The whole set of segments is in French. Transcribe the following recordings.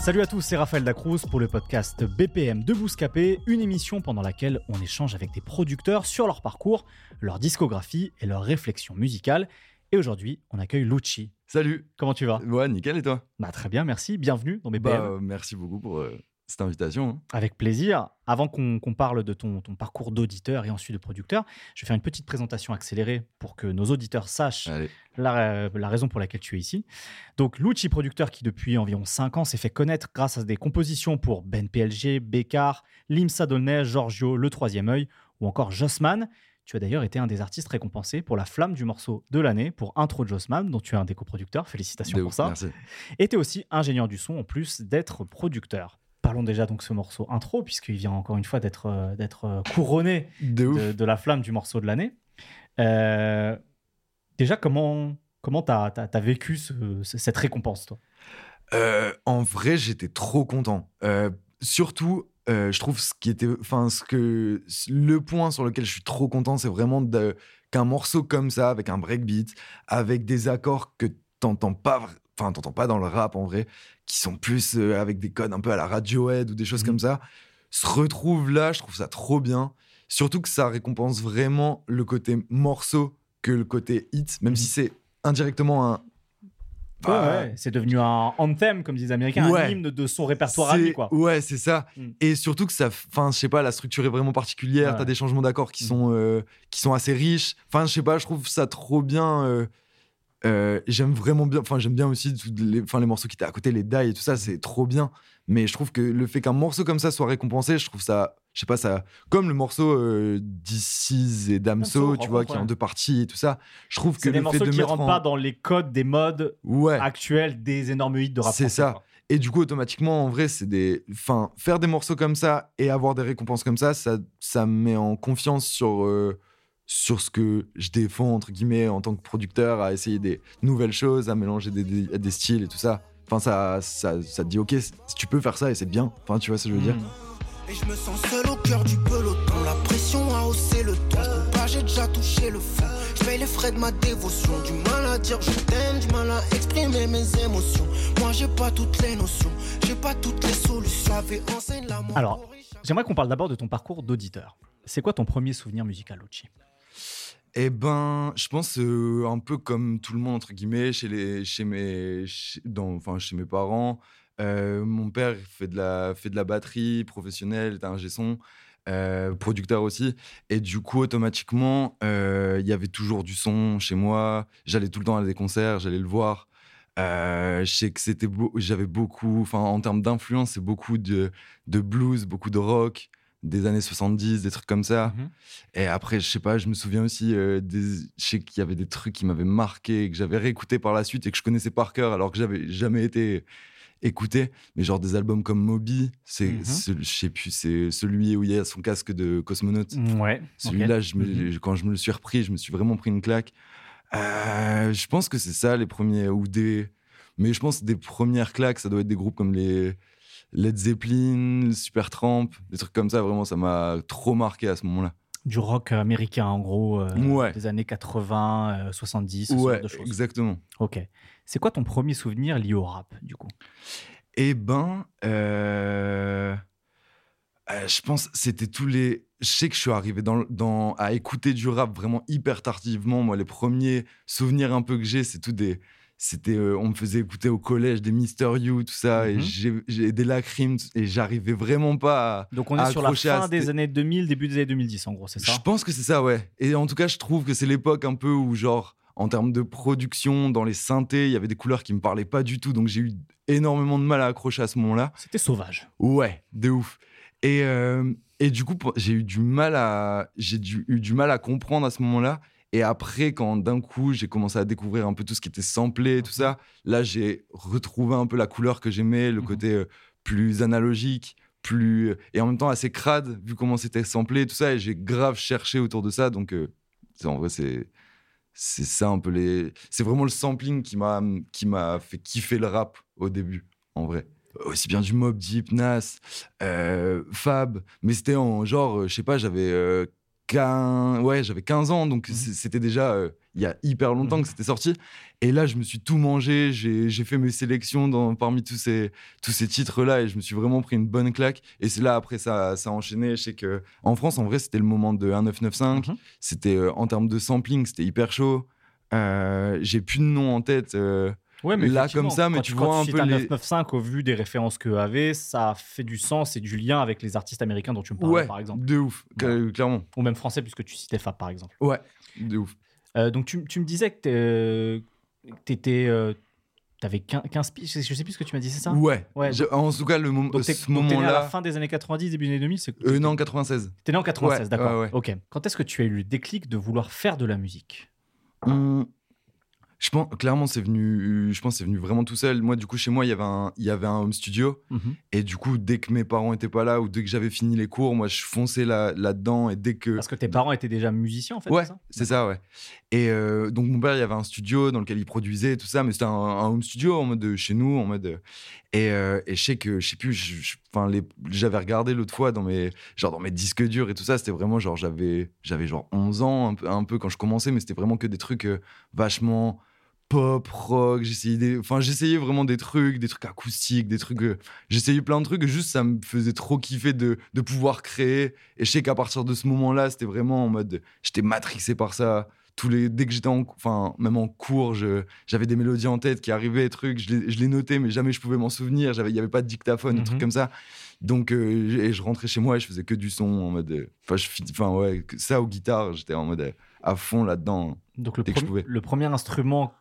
Salut à tous, c'est Raphaël Dacruz pour le podcast BPM de Bouscapé, une émission pendant laquelle on échange avec des producteurs sur leur parcours, leur discographie et leurs réflexions musicales. Et aujourd'hui, on accueille Lucci. Salut. Comment tu vas? Ouais, nickel et toi? Bah, Très bien, merci. Bienvenue dans BPM. Bah, euh, merci beaucoup pour euh, cette invitation. hein. Avec plaisir. Avant qu'on parle de ton, ton parcours d'auditeur et ensuite de producteur, je vais faire une petite présentation accélérée pour que nos auditeurs sachent Allez. la, la raison pour laquelle tu es ici. Donc, Lucci, producteur qui depuis environ 5 ans s'est fait connaître grâce à des compositions pour Ben PLG, Bécard, Limsa Dolnay, Giorgio, Le Troisième œil ou encore Jossman. Tu as d'ailleurs été un des artistes récompensés pour la flamme du morceau de l'année pour Intro de Jossman, dont tu es un des coproducteurs. Félicitations De pour ouf, ça. Merci. Et tu es aussi ingénieur du son en plus d'être producteur. Parlons déjà donc de ce morceau intro, puisqu'il vient encore une fois d'être euh, d'être euh, couronné De ouf. de, de la flamme du morceau de l'année. Euh, déjà, comment comment t'as as, vécu ce- ce- cette récompense, toi? Euh, en vrai, j'étais trop content. Euh, surtout, je trouve ce qui était, enfin, ce que le point sur lequel je suis trop content, c'est vraiment qu'un morceau comme ça, avec un breakbeat, avec des accords que t'entends pas, enfin, t'entends pas dans le rap en vrai, qui sont plus euh, avec des codes un peu à la Radiohead ou des choses Mhm. comme ça, se retrouve là. Je trouve ça trop bien. Surtout que ça récompense vraiment le côté morceau que le côté hit, même Mhm. si c'est indirectement un Ouais, ouais, C'est devenu un anthem, comme disent les Américains, un hymne de son répertoire à C'est- lui, quoi. Ouais, c'est ça. Mm. Et surtout que ça, enfin, je sais pas, la structure est vraiment particulière. T'as des changements d'accords qui Mm. sont euh, qui sont assez riches. Enfin, je sais pas, je trouve ça trop bien. euh, euh, j'aime vraiment bien. Enfin, j'aime bien aussi les, les morceaux qui étaient à côté, les die et tout ça, c'est trop bien. Mais je trouve que le fait qu'un morceau comme ça soit récompensé, je trouve ça, je sais pas, ça, comme le morceau euh, d'Icis et Damso, tu vois, qui est en deux parties et tout ça. Je trouve que des le fait morceaux de qui rentrent en- pas dans les codes des modes ouais, actuels des énormes hits de rap. C'est ça. quoi. Et du coup, automatiquement, en vrai, c'est des. Enfin, faire des morceaux comme ça et avoir des récompenses comme ça, ça, ça me met en confiance sur, euh, sur ce que je défends, entre guillemets, en tant que producteur, à essayer des nouvelles choses, à mélanger des, des, des styles et tout ça. Enfin, ça, ça, ça te dit, ok, tu peux faire ça et c'est bien. Enfin, tu vois ce que je veux dire? Mm. Et je me sens seul au cœur du peloton. La pression a haussé le ton. Combat, j'ai déjà touché le fond. Je paye les frais de ma dévotion. Du mal à dire je t'aime, du mal à exprimer mes émotions. Moi, j'ai pas toutes les notions. J'ai pas toutes les solutions. Alors. J'aimerais qu'on parle d'abord de ton parcours d'auditeur. C'est quoi ton premier souvenir musical, Lucci Eh ben, je pense un peu comme tout le monde entre guillemets chez les, chez mes, dans, enfin chez mes parents. Mon père fait de la, fait de la batterie professionnelle, est un son, euh, producteur aussi. Et du coup, automatiquement, il y avait toujours du son chez moi. J'allais tout le temps à des concerts, j'allais le voir. Je sais que c'était, beau- j'avais beaucoup, enfin en termes d'influence, c'est beaucoup de, de blues, beaucoup de rock des années 70, des trucs comme ça. Mhm. Et après, je sais pas, je me souviens aussi, euh, des... je sais qu'il y avait des trucs qui m'avaient marqué, que j'avais réécouté par la suite et que je connaissais par cœur alors que j'avais jamais été écouté. Mais genre des albums comme Moby, c'est, ce- je sais plus, c'est celui où il y a son casque de cosmonaute. Ouais. Celui-là, Mhm. quand je me le suis repris, je me suis vraiment pris une claque. Euh, je pense que c'est ça les premiers ou des, mais je pense des premières claques, ça doit être des groupes comme les Led Zeppelin, Supertramp, des trucs comme ça. Vraiment, ça m'a trop marqué à ce moment-là. Du rock américain, en gros, euh, Ouais. des années 80, euh, 70, ce genre Ouais, de choses. exactement. Ok. C'est quoi ton premier souvenir lié au rap, du coup? Eh ben, euh, euh, je pense que c'était tous les. Je sais que je suis arrivé dans, dans, à écouter du rap vraiment hyper tardivement. Moi, les premiers souvenirs un peu que j'ai, c'est tout des. C'était, euh, on me faisait écouter au collège des Mister You, tout ça, et Mhm. j'ai- j'ai des lacrimes, et j'arrivais vraiment pas à. Donc on est sur la fin des années 2000, début des années 2010, en gros, c'est ça? Je pense que c'est ça, ouais. Et en tout cas, je trouve que c'est l'époque un peu où, genre, en termes de production, dans les synthés, il y avait des couleurs qui me parlaient pas du tout. Donc j'ai eu énormément de mal à accrocher à ce moment-là. C'était sauvage. Ouais, de ouf. Et, euh, et du coup, j'ai eu du mal à j'ai eu du mal à comprendre à ce moment-là. Et après, quand d'un coup j'ai commencé à découvrir un peu tout ce qui était samplé et tout ça, là j'ai retrouvé un peu la couleur que j'aimais, le Mhm. côté euh, plus analogique, plus et en même temps assez crade vu comment c'était samplé tout ça. Et j'ai grave cherché autour de ça. Donc euh, en vrai c'est c'est ça un peu les c'est vraiment le sampling qui m'a qui m'a fait kiffer le rap au début en vrai aussi bien du Mob Deep, Nas, euh, Fab, mais c'était en genre, euh, je sais pas, j'avais euh, 15, ouais, j'avais 15 ans, donc c- c'était déjà euh, il y a hyper longtemps Mhm. que c'était sorti. Et là, je me suis tout mangé, j'ai fait mes sélections dans, parmi tous ces, tous ces titres-là, et je me suis vraiment pris une bonne claque. Et c'est là, après, ça, ça a enchaîné. Je sais que en France, en vrai, c'était le moment de 1995. Mhm. C'était euh, en termes de sampling, c'était hyper chaud. Euh, j'ai plus de nom en tête. Euh, Ouais, mais Là, comme ça, mais quand tu vois un peu les- 995 au vu des références que avait, ça fait du sens et du lien avec les artistes américains dont tu me ouais, par exemple. de ouf, cla- clairement. Ou même français, puisque tu citais Fab, par exemple. Ouais, de ouf. Euh, donc, tu, tu me disais que tu étais. euh, T'avais 15, 15 piges, je sais plus ce que tu m'as dit, c'est ça? Ouais. Ouais, Je- en tout cas, le mom- Donc, ce né à la moment-là. fin des années 90, début des années 2000 c'est... Euh, non, 96. T'es né en 96, Ouais, d'accord. ouais, ouais. Ok. Quand est-ce que tu as eu le déclic de vouloir faire de la musique? Hum, Je pense, clairement, c'est venu, je pense, c'est venu vraiment tout seul. Moi, du coup, chez moi, il y avait un, il y avait un home studio. Mhm. Et du coup, dès que mes parents étaient pas là ou dès que j'avais fini les cours, moi, je fonçais là, là-dedans. Et dès que. Parce que tes parents étaient déjà musiciens, en fait Ouais, c'est ça ouais. Et euh, donc, mon père, il y avait un studio dans lequel il produisait tout ça, mais c'était un, un home studio en mode de chez nous, en mode. euh, Et, euh, et je sais que, je sais plus, enfin, j'avais regardé l'autre fois dans mes, genre, dans mes disques durs et tout ça, c'était vraiment genre, j'avais, j'avais genre 11 ans, un peu, un peu quand je commençais, mais c'était vraiment que des trucs euh, vachement pop, rock, j'essayais des... enfin j'essayais vraiment des trucs, des trucs acoustiques, des trucs euh, j'essayais plein de trucs, juste ça me faisait trop kiffer de, de pouvoir créer et je sais qu'à partir de ce moment-là, c'était vraiment en mode j'étais matrixé par ça. Tous les dès que j'étais en enfin même en cours, j'avais des mélodies en tête qui arrivaient, des trucs, je les, je les notais mais jamais je pouvais m'en souvenir, j'avais il y avait pas de dictaphone, des Mhm. trucs comme ça. Donc euh, et je rentrais chez moi et je faisais que du son en mode euh, enfin ouais, ça aux guitares, j'étais en mode à fond là-dedans. Donc, le, Dès que je premier- pouvais. le premier instrument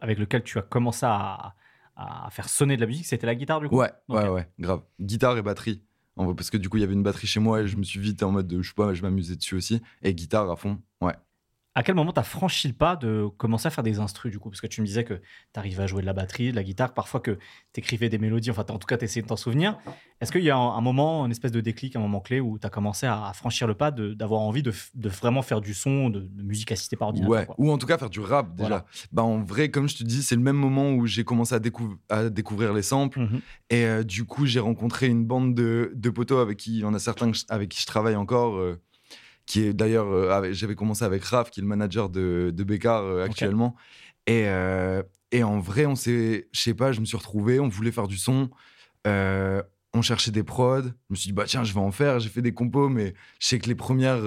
avec lequel tu as commencé à, à faire sonner de la musique, c'était la guitare, du coup Ouais, ouais, ouais, grave. Guitare et batterie. En vrai, parce que du coup, il y avait une batterie chez moi et je me suis vite en mode, de, je sais pas, je m'amusais dessus aussi. Et guitare à fond. À quel moment tu as franchi le pas de commencer à faire des instrus du coup? Parce que tu me disais que tu arrivais à jouer de la batterie, de la guitare, parfois que tu écrivais des mélodies, enfin en tout cas tu essayais de t'en souvenir. Est-ce qu'il y a un, un moment, une espèce de déclic, un moment clé où tu as commencé à, à franchir le pas d'avoir envie de, vraiment faire du son, de, de musique assistée par ordinateur Ouais, quoi? ou en tout cas faire du rap déjà. Voilà. Bah, en vrai, comme je te dis, c'est le même moment où j'ai commencé à, décou- à découvrir les samples. Mhm. Et euh, du coup, j'ai rencontré une bande de, de potos avec qui, il y en a certains avec qui je travaille encore. euh, qui est d'ailleurs, euh, j'avais commencé avec Raph, qui est le manager de, de Bécard euh, actuellement. Et, euh, et en vrai, on s'est, je sais pas, je me suis retrouvé, on voulait faire du son. on cherchait des prods. Je me suis dit, bah tiens, je vais en faire. J'ai fait des compos, mais je sais que les premières,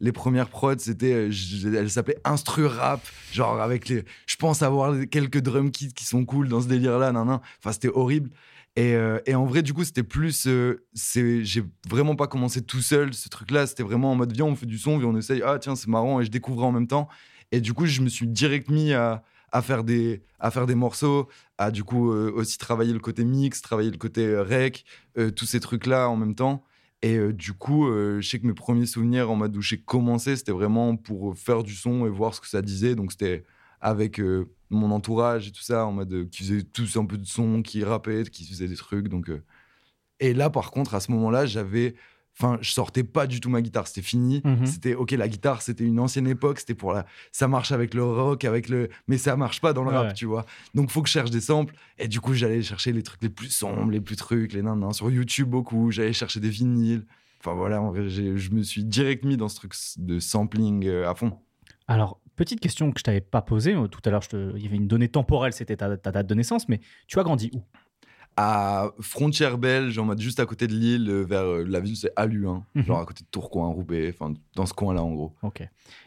les premières prods, c'était, elles s'appelaient Instru Rap. Genre, avec les. Je pense avoir quelques drum kits qui sont cool dans ce délire-là, nan, nan. Enfin, c'était horrible. Et, euh, et en vrai, du coup, c'était plus. euh, j'ai vraiment pas commencé tout seul, ce truc-là. C'était vraiment en mode, viens, on fait du son, viens, on essaye. Ah, tiens, c'est marrant. Et je découvrais en même temps. Et du coup, je me suis direct mis à, faire, des, morceaux, à du coup euh, aussi travailler le côté mix, travailler le côté rec, tous ces trucs-là en même temps. Et du coup, je sais que mes premiers souvenirs en mode où j'ai commencé, c'était vraiment pour faire du son et voir ce que ça disait. Donc, c'était avec euh, mon entourage et tout ça, en mode euh, qui faisait tous un peu de son, qui rappait, qui faisait des trucs. Donc, euh. Et là, par contre, à ce moment-là, j'avais. Enfin, je sortais pas du tout ma guitare, c'était fini. Mhm. C'était ok, la guitare, c'était une ancienne époque, c'était pour la. Ça marche avec le rock, avec le. Mais ça marche pas dans le Ouais, rap, tu vois. Donc, faut que je cherche des samples. Et du coup, j'allais chercher les trucs les plus sombres, les plus trucs, les nains, sur YouTube beaucoup. J'allais chercher des vinyles. Enfin, voilà, en vrai, je me suis direct mis dans ce truc de sampling à fond. Alors, petite question que je t'avais pas posée. euh, Tout à l'heure, te- il y avait une donnée temporelle, c'était ta, ta date de naissance, mais tu as grandi où? À frontière belge, en mode juste à côté de Lille, euh, vers euh, la ville, c'est Aluin, Mhm. genre à côté de Tourcoing, Roubaix, enfin, dans ce coin-là, en gros. Ok.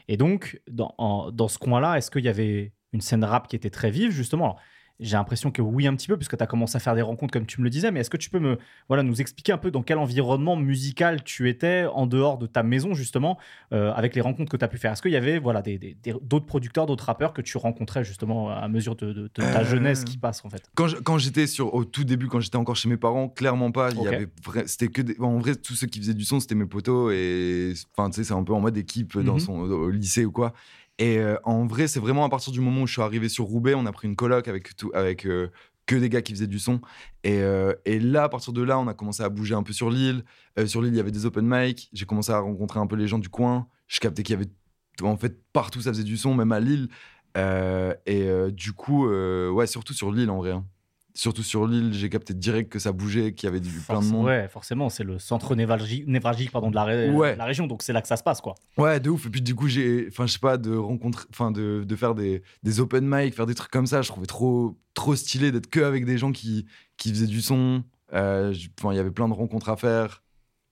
Et donc, dans, en- dans ce coin-là, est-ce qu'il y avait une scène rap qui était très vive, justement? Alors, j'ai l'impression que oui, un petit peu, puisque tu as commencé à faire des rencontres comme tu me le disais, mais est-ce que tu peux me, voilà, nous expliquer un peu dans quel environnement musical tu étais en dehors de ta maison, justement, euh, avec les rencontres que tu as pu faire? Est-ce qu'il y avait voilà, d'autres des, d'autres producteurs, d'autres rappeurs que tu rencontrais justement à mesure de, ta euh, jeunesse qui passe, en fait? Quand, quand j'étais sur, au tout début, quand j'étais encore chez mes parents, clairement pas. Il y avait c'était que en vrai, tous ceux qui faisaient du son, c'était mes potos, et enfin, tu sais, c'est un peu en mode équipe dans mhm. son, au lycée ou quoi. Et euh, en vrai, c'est vraiment à partir du moment où je suis arrivé sur Roubaix, on a pris une coloc avec, tout, avec euh, que des gars qui faisaient du son. Et, euh, et, là, à partir de là, on a commencé à bouger un peu sur l'île. sur l'île, il y avait des open mic. J'ai commencé à rencontrer un peu les gens du coin. Je captais qu'il y avait, en fait, partout ça faisait du son, même à Lille. et du coup, ouais, surtout sur l'île en vrai. Hein surtout sur l'île, j'ai capté direct que ça bougeait, qu'il y avait du, plein de monde. Ouais, forcément, c'est le centre névralgique, névralgique pardon, de la, la, région, donc c'est là que ça se passe, quoi. Ouais, de ouf. Et puis du coup, j'ai, enfin, je sais pas, de rencontrer, enfin, de, de, faire des, des, open mic, faire des trucs comme ça, je trouvais trop, trop stylé d'être que avec des gens qui, qui faisaient du son. Euh, enfin, il y avait plein de rencontres à faire.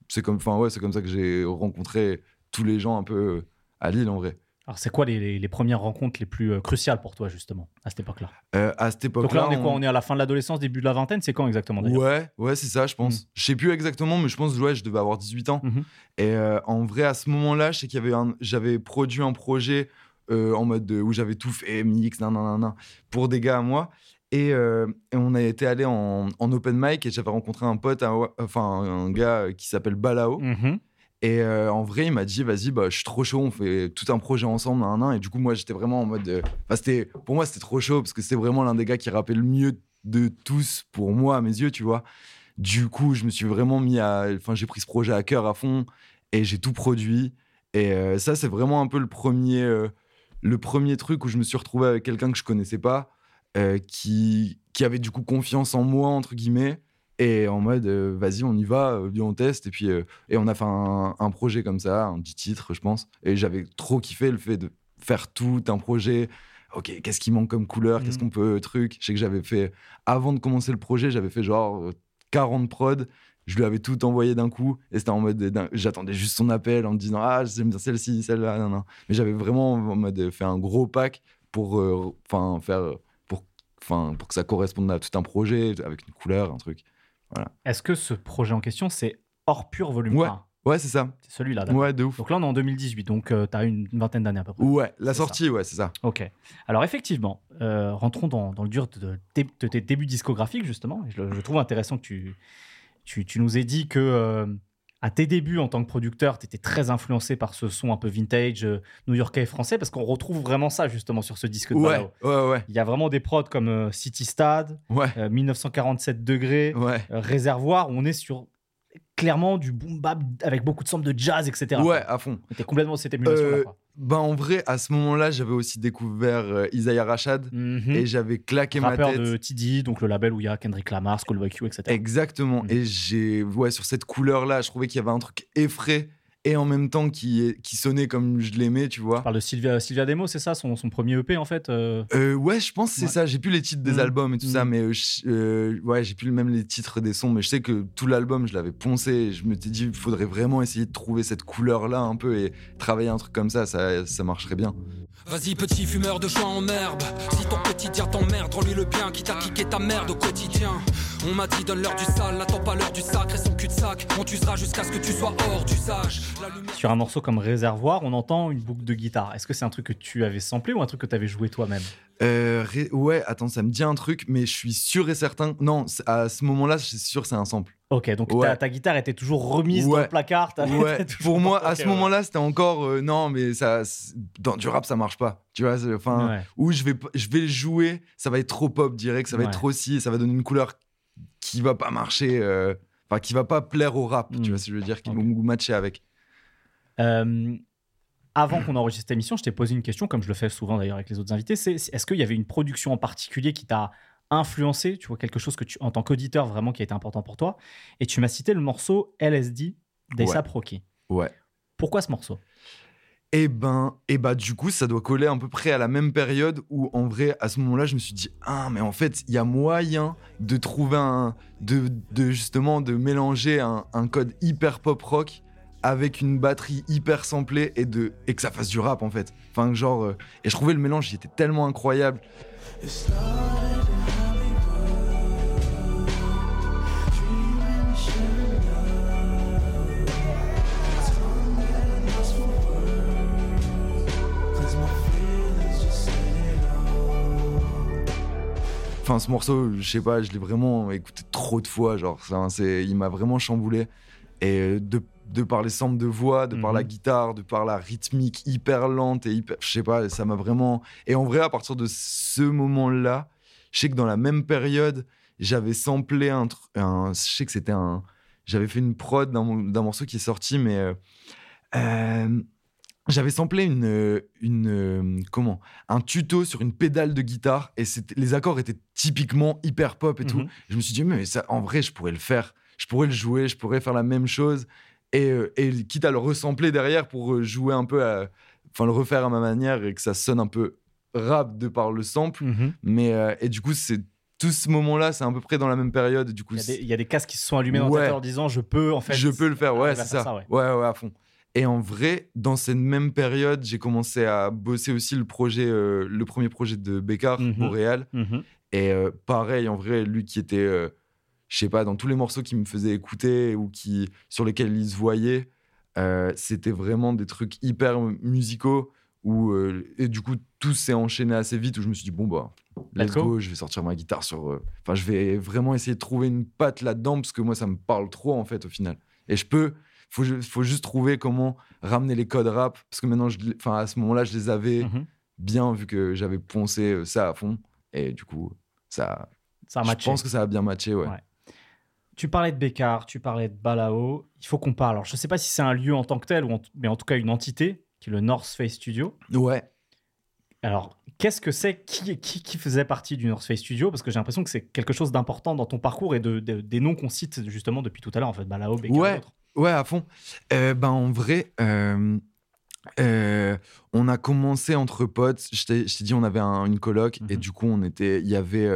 C'est comme, enfin, ouais, c'est comme ça que j'ai rencontré tous les gens un peu à Lille, en vrai. Alors, c'est quoi les, premières rencontres les plus euh, cruciales pour toi, justement, à cette époque-là? Euh, À cette époque-là. Donc là, on est quoi? On est à la fin de l'adolescence, début de la vingtaine? C'est quand exactement Ouais, ouais, c'est ça, je pense. Je mmh. Je sais plus exactement, mais je pense que je devais avoir 18 ans. Mmh et euh, en vrai, à ce moment-là, je sais qu'il y avait j'avais produit un projet en mode où j'avais tout fait, mix, nan, pour des gars à moi. Et, on a été allé en, open mic et j'avais rencontré un pote, enfin un gars qui s'appelle Balao. Mmh et euh, en vrai, il m'a dit, vas-y, bah, je suis trop chaud, on fait tout un projet ensemble, un, an. Et du coup, moi, j'étais vraiment en mode. Euh, pour moi, c'était trop chaud parce que c'était vraiment l'un des gars qui rappelle le mieux de tous pour moi, à mes yeux, tu vois. Du coup, je me suis vraiment mis à. Enfin, j'ai pris ce projet à cœur à fond et j'ai tout produit. Et euh, ça, c'est vraiment un peu le premier, le premier truc où je me suis retrouvé avec quelqu'un que je connaissais pas, qui, qui avait du coup confiance en moi, entre guillemets et en mode, euh, vas-y, on y va, euh, viens, on teste. Et puis, euh, et on a fait un, projet comme ça, un petit titre, je pense. Et j'avais trop kiffé le fait de faire tout un projet. Ok, qu'est-ce qui manque comme couleur Qu'est-ce mmh. qu'on peut. Truc. Je sais que j'avais fait, avant de commencer le projet, j'avais fait genre 40 prods. Je lui avais tout envoyé d'un coup. Et c'était en mode. J'attendais juste son appel en me disant Ah, j'aime bien celle-ci, celle-là. Non, non. Mais j'avais vraiment en mode fait un gros pack pour enfin faire. Pour, pour que ça corresponde à tout un projet avec une couleur, un truc. Est-ce que ce projet en question, c'est hors pur volume ouais. Ouais, c'est ça. C'est celui-là. Ouais, de ouf. Donc là, on est en 2018, donc euh, tu as une vingtaine d'années à peu près. Ouais, la sortie, ouais, c'est ça. Ok. Alors effectivement, euh, rentrons dans, le dur de, tes débuts discographiques, justement. Je, trouve intéressant que tu, tu, tu, nous aies dit que euh, à tes débuts en tant que producteur, tu étais très influencé par ce son un peu vintage euh, new-yorkais et français parce qu'on retrouve vraiment ça justement sur ce disque de ouais, ouais, ouais. Il y a vraiment des prods comme euh, City Stade, 1947 euh, degrés, Réservoir, où on est sur clairement du boom bap avec beaucoup de samples de jazz, etc. Ouais, à fond. C'était complètement cette émulation-là. Ben en vrai, à ce moment-là, j'avais aussi découvert euh, Isaiah Rashad mhm. et j'avais claqué ma tête. de TD, donc le label où il y a Kendrick Lamar, Schoolboy Q, etc. Exactement. Mhm. Et j'ai, ouais, sur cette couleur-là, je trouvais qu'il y avait un truc effrayé et en même temps qui, qui sonnait comme je l'aimais, tu vois. Tu parles de Sylvia, Sylvia Demo, c'est ça, son, son, premier EP en fait euh... euh ouais, je pense que c'est ça. J'ai plus les titres des mmh. albums et tout ça, mmh. mais euh, euh, ouais, j'ai plus même les titres des sons, mais je sais que tout l'album, je l'avais poncé. Je me suis dit, il faudrait vraiment essayer de trouver cette couleur-là un peu et travailler un truc comme ça, ça, ça marcherait bien. Vas-y, petit fumeur de joint en herbe. Si ton quotidien t'emmerde, rends-lui le bien qui t'a kické ta merde au quotidien. On m'a dit, donne l'heure du sale, n'attends pas l'heure du sacre et son cul de sac. On t'usera jusqu'à ce que tu sois hors d'usage. Sur un morceau comme Réservoir, on entend une boucle de guitare. Est-ce que c'est un truc que tu avais samplé ou un truc que tu avais joué toi-même? Euh, Ouais, attends, ça me dit un truc, mais je suis sûr et certain. Non, à ce moment-là, je suis sûr c'est un sample. Ok, donc ta, guitare était toujours remise dans le placard. Ouais. Pour moi, à ce moment-là, c'était encore euh, non, mais ça, dans du rap, ça marche pas. Tu vois, enfin, où je vais, je vais jouer, ça va être trop pop direct, ça va être trop si, ça va donner une couleur qui va pas marcher, euh, enfin, qui va pas plaire au rap. Tu hmm. vois ce que je veux dire, qui va matcher avec. Euh, avant qu'on enregistre cette émission, je t'ai posé une question, comme je le fais souvent d'ailleurs avec les autres invités. C'est est-ce qu'il y avait une production en particulier qui t'a influencé, tu vois, quelque chose que tu, en tant qu'auditeur vraiment qui a été important pour toi? Et tu m'as cité le morceau LSD d'Essa ouais. Ouais. Pourquoi ce morceau? Eh ben, et eh bah, du coup, ça doit coller à peu près à la même période où, en vrai, à ce moment-là, je me suis dit, ah, mais en fait, il y a moyen de trouver un. de, justement, de mélanger un, code hyper pop rock avec une batterie hyper samplée et, de, et que ça fasse du rap, en fait. Enfin, genre. Euh, et je trouvais le mélange, il était tellement incroyable. Enfin, ce morceau, je sais pas, je l'ai vraiment écouté trop de fois. Genre, c'est, il m'a vraiment chamboulé. Et euh, de, de par les samples de voix, de par la Mhm. guitare, de par la rythmique hyper lente et hyper, je sais pas, ça m'a vraiment. Et en vrai, à partir de ce moment-là, je sais que dans la même période, j'avais samplé un, un je sais que c'était un, j'avais fait une prod d'un morceau qui est sorti, mais euh, euh, j'avais samplé une, euh, une euh, comment, un tuto sur une pédale de guitare et les accords étaient typiquement hyper pop et tout. Mhm. Je me suis dit mais ça, en vrai, je pourrais le faire, je pourrais le jouer, je pourrais faire la même chose et, euh, et quitte à le resampler derrière pour jouer un peu, enfin le refaire à ma manière et que ça sonne un peu rap de par le sample. Mhm. Mais et du coup, c'est tout ce moment-là, c'est à peu près dans la même période. Du coup, Il y, a des, il y a des casques qui se sont allumés dans Ouais. ta tête en disant je peux en fait. je peux le faire, ouais, c'est ça. ouais. ouais. ouais, à fond. Et en vrai, dans cette même période, j'ai commencé à bosser aussi le projet, euh, le premier projet de Bécard, Mhm. Boréal. Mhm. Et euh, pareil, en vrai, lui qui était, euh, je sais pas, dans tous les morceaux qui me faisaient écouter ou qui, sur lesquels il se voyait, euh, c'était vraiment des trucs hyper musicaux. Où, et du coup, tout s'est enchaîné assez vite où je me suis dit, bon, bah, let's go. je vais sortir ma guitare sur. Enfin, je vais vraiment essayer de trouver une patte là-dedans parce que moi, ça me parle trop en fait au final. Et je peux, faut, faut juste trouver comment ramener les codes rap parce que maintenant, je enfin, à ce moment-là, je les avais Mhm. bien vu que j'avais poncé euh, ça à fond. Et du coup, ça, Ça a je matché. pense que ça a bien matché, ouais. Ouais. Tu parlais de Bécard, tu parlais de Balao. Il faut qu'on parle. Alors, je ne sais pas si c'est un lieu en tant que tel, ou en- mais en tout cas une entité, qui est le North Face Studio. Ouais. Alors, qu'est-ce que c'est qui, qui, qui faisait partie du North Face Studio? Parce que j'ai l'impression que c'est quelque chose d'important dans ton parcours et de, de- des noms qu'on cite justement depuis tout à l'heure, en fait, Balao, Bécard Ouais. Ouais, à fond. Euh, ben, en vrai, euh, euh, on a commencé entre potes. Je t'ai dit, on avait un- une coloc et Mhm. du coup, on était, il y avait,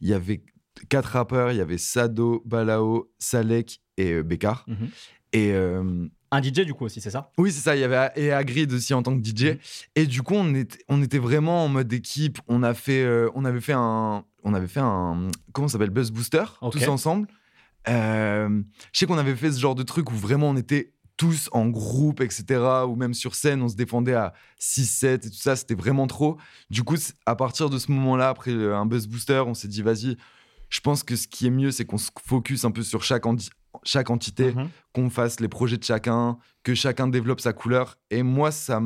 il y avait quatre rappeurs. Il y avait Sado, Balao, Salek et Bécard. Mhm. Et euh, Un DJ, du coup, aussi, c'est ça? Oui, c'est ça. Il y avait et Agrid aussi en tant que DJ. Mhm. Et du coup, on était, on était vraiment en mode équipe. On a fait, euh, on avait fait un, on avait fait un, comment ça s'appelle, Buzz Booster, tous ensemble. Euh, je sais qu'on avait fait ce genre de truc où vraiment on était tous en groupe, etc. Ou même sur scène, on se défendait à 6-7 et tout ça. C'était vraiment trop. Du coup, à partir de ce moment-là, après un Buzz Booster, on s'est dit, vas-y. Je pense que ce qui est mieux, c'est qu'on se focus un peu sur chaque, chaque entité Mhm. qu'on fasse les projets de chacun, que chacun développe sa couleur. Et moi, ça,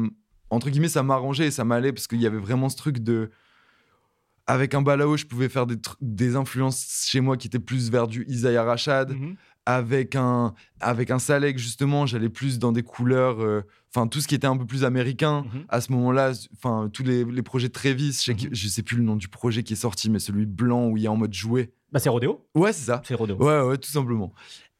entre guillemets, ça m'arrangeait et ça m'allait parce qu'il y avait vraiment ce truc de. Avec un balao, je pouvais faire des, influences chez moi qui étaient plus vers du Isaiah Rashad. Mhm. Avec un, avec un Salek, justement, j'allais plus dans des couleurs. euh, Enfin, tout ce qui était un peu plus américain. Mhm. À ce moment-là, enfin, tous les, les projets de Travis, je, sais je sais plus le nom du projet qui est sorti, mais celui blanc où il y a en mode jouet. Bah, c'est Rodeo. Ouais, c'est ça. C'est Rodeo. Ouais, ouais, tout simplement.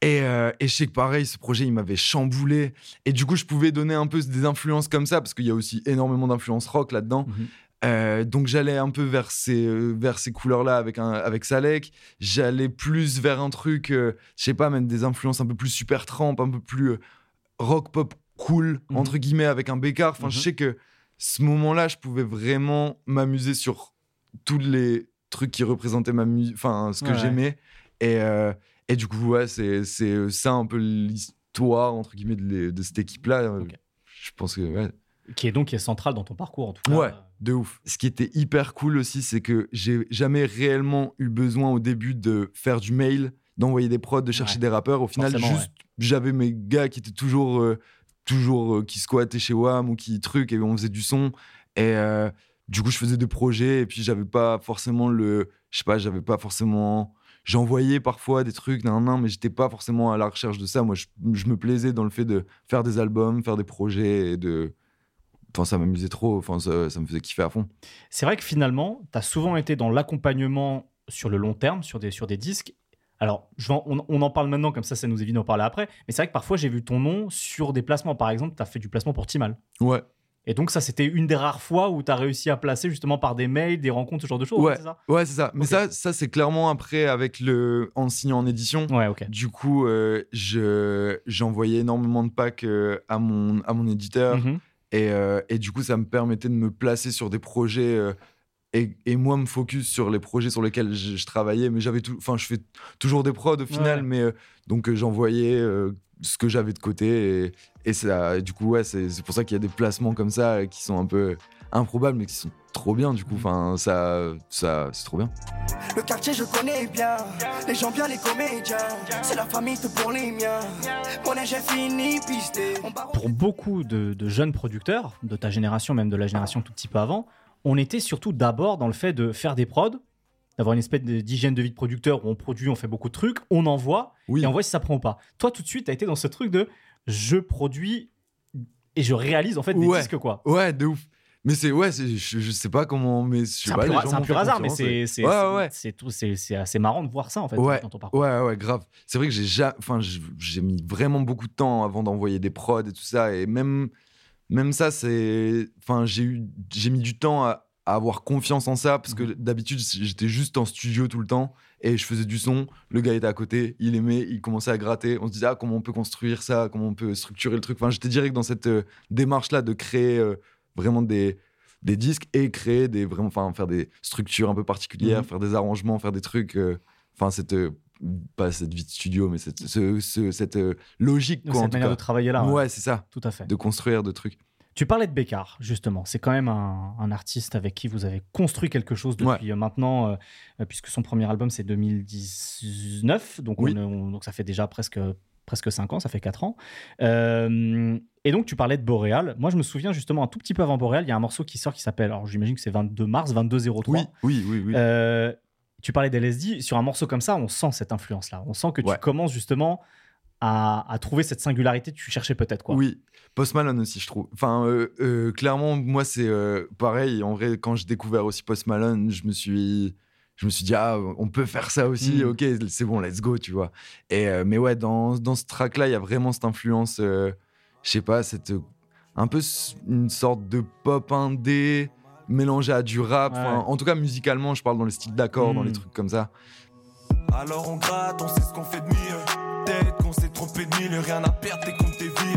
Et, euh, et je sais que pareil, ce projet, il m'avait chamboulé. Et du coup, je pouvais donner un peu des influences comme ça, parce qu'il y a aussi énormément d'influences rock là-dedans. Mhm. Euh, donc j'allais un peu vers ces, euh, vers ces couleurs-là avec, un, avec Salek. J'allais plus vers un truc, euh, je sais pas, même des influences un peu plus super tramp, un peu plus rock pop cool, Mhm. entre guillemets, avec un bécard. Enfin, je Mhm. sais que ce moment-là, je pouvais vraiment m'amuser sur tous les trucs qui représentaient ma musique, enfin, ce que Ouais. j'aimais. Et, euh, et du coup, ouais, c'est c'est ça un peu l'histoire, entre guillemets, de, de cette équipe-là. Ok. Je pense que, ouais, Qui est donc qui est central dans ton parcours, en tout cas. Ouais, de ouf. Ce qui était hyper cool aussi, c'est que j'ai jamais réellement eu besoin au début de faire du mail, d'envoyer des prods, de chercher Ouais. des rappeurs. Au final, Forcément, juste, j'avais mes gars qui étaient toujours, euh, toujours euh, qui squattaient chez WAM ou qui truc, et on faisait du son. Et euh, du coup, je faisais des projets, et puis j'avais pas forcément le. Je sais pas, j'avais pas forcément. J'envoyais parfois des trucs, nan, nan, mais j'étais pas forcément à la recherche de ça. Moi, je, je me plaisais dans le fait de faire des albums, faire des projets et de. Enfin, ça m'amusait trop, enfin, ça, ça me faisait kiffer à fond. C'est vrai que finalement, tu as souvent été dans l'accompagnement sur le long terme, sur des, sur des disques. Alors, je on, on en parle maintenant, comme ça, ça nous évite d'en parler après. Mais c'est vrai que parfois, j'ai vu ton nom sur des placements. Par exemple, tu as fait du placement pour Timal. Ouais, Et donc, ça, c'était une des rares fois où tu as réussi à placer justement par des mails, des rencontres, ce genre de choses. Ouais. c'est ça? Ouais, c'est ça. Mais ça, ça c'est clairement après avec le en signant en édition. Ouais, ok. Du coup, euh, je j'envoyais énormément de packs euh, à mon à mon éditeur Mhm. et, euh, et du coup, ça me permettait de me placer sur des projets et, et moi me focus sur les projets sur lesquels je, je travaillais. Mais j'avais tout, enfin, je fais toujours des prods au final, Ouais. mais euh, donc euh, j'envoyais euh, ce que j'avais de côté. Et, et ça, du coup, ouais, c'est pour ça qu'il y a des placements comme ça qui sont un peu improbables, mais qui sont trop bien, du coup. Enfin, ça, ça c'est trop bien. Le quartier je connais bien, les gens bien les comédiens. C'est la famille tout pour les miens. Mon âge est fini, pisté. On part- Pour beaucoup de, de jeunes producteurs, de ta génération, même de la génération tout petit peu avant, on était surtout d'abord dans le fait de faire des prods, d'avoir une espèce d'hygiène de vie de producteur où on produit, on fait beaucoup de trucs, on envoie, Oui. et on voit si ça prend ou pas. Toi, tout de suite, tu as été dans ce truc de je produis et je réalise en fait des Ouais. disques, quoi. Ouais, de ouf. Mais c'est, ouais, je, je sais pas comment, mais je sais C'est un, pas, pur, un pur hasard, mais c'est c'est- Ouais, tout- c'est- assez marrant de voir ça en fait Ouais, dans ton parcours. Ouais, ouais, grave. C'est vrai que j'ai ja- enfin, j'ai mis vraiment beaucoup de temps avant d'envoyer des prods et tout ça. Et même, même ça, c'est. Enfin, j'ai eu, j'ai mis du temps à, à avoir confiance en ça parce que Mhm. d'habitude, j'étais juste en studio tout le temps et je faisais du son. Le gars était à côté, il aimait, il commençait à gratter. On se disait, ah, comment on peut construire ça, comment on peut structurer le truc. Enfin, j'étais direct dans cette euh, démarche-là de créer euh, vraiment des des disques et créer des vraiment enfin faire des structures un peu particulières Mhm. faire des arrangements faire des trucs euh, enfin cette pas cette vie de studio mais cette ce- ce- cette logique quoi en cette tout manière cas. de travailler là. ouais, ouais. c'est ça Tout à fait. de construire de trucs Tu parlais de Bécard, justement. C'est quand même un, un artiste avec qui vous avez construit quelque chose depuis euh, maintenant, euh, puisque son premier album c'est 2019, donc, on Oui. est- on- donc ça fait déjà presque presque 5 ans, ça fait 4 ans. Euh, et donc tu parlais de Boréal. Moi je me souviens justement un tout petit peu avant Boréal, il y a un morceau qui sort qui s'appelle, alors j'imagine que c'est 22 mars, 2203. oui oui oui oui Euh, tu parlais d'LSD, sur un morceau comme ça, on sent cette influence-là. On sent que tu commences justement à, à trouver cette singularité que tu cherchais peut-être. quoi. oui Post Malone aussi je trouve enfin euh, euh, clairement moi c'est euh, pareil en vrai quand j'ai découvert aussi Post Malone je me suis je me suis dit ah on peut faire ça aussi Mm. ok c'est bon let's go tu vois et euh, mais ouais dans, dans ce track là il y a vraiment cette influence euh, je sais pas cette un peu une sorte de pop indé mélangé à du rap Enfin, Ouais. en tout cas musicalement je parle dans les styles d'accords dans Mm. les trucs comme ça Alors on gratte, on sait ce qu'on fait de mieux. Peut-être qu'on s'est trompé de mille, rien à perdre, t'es contre tes vies.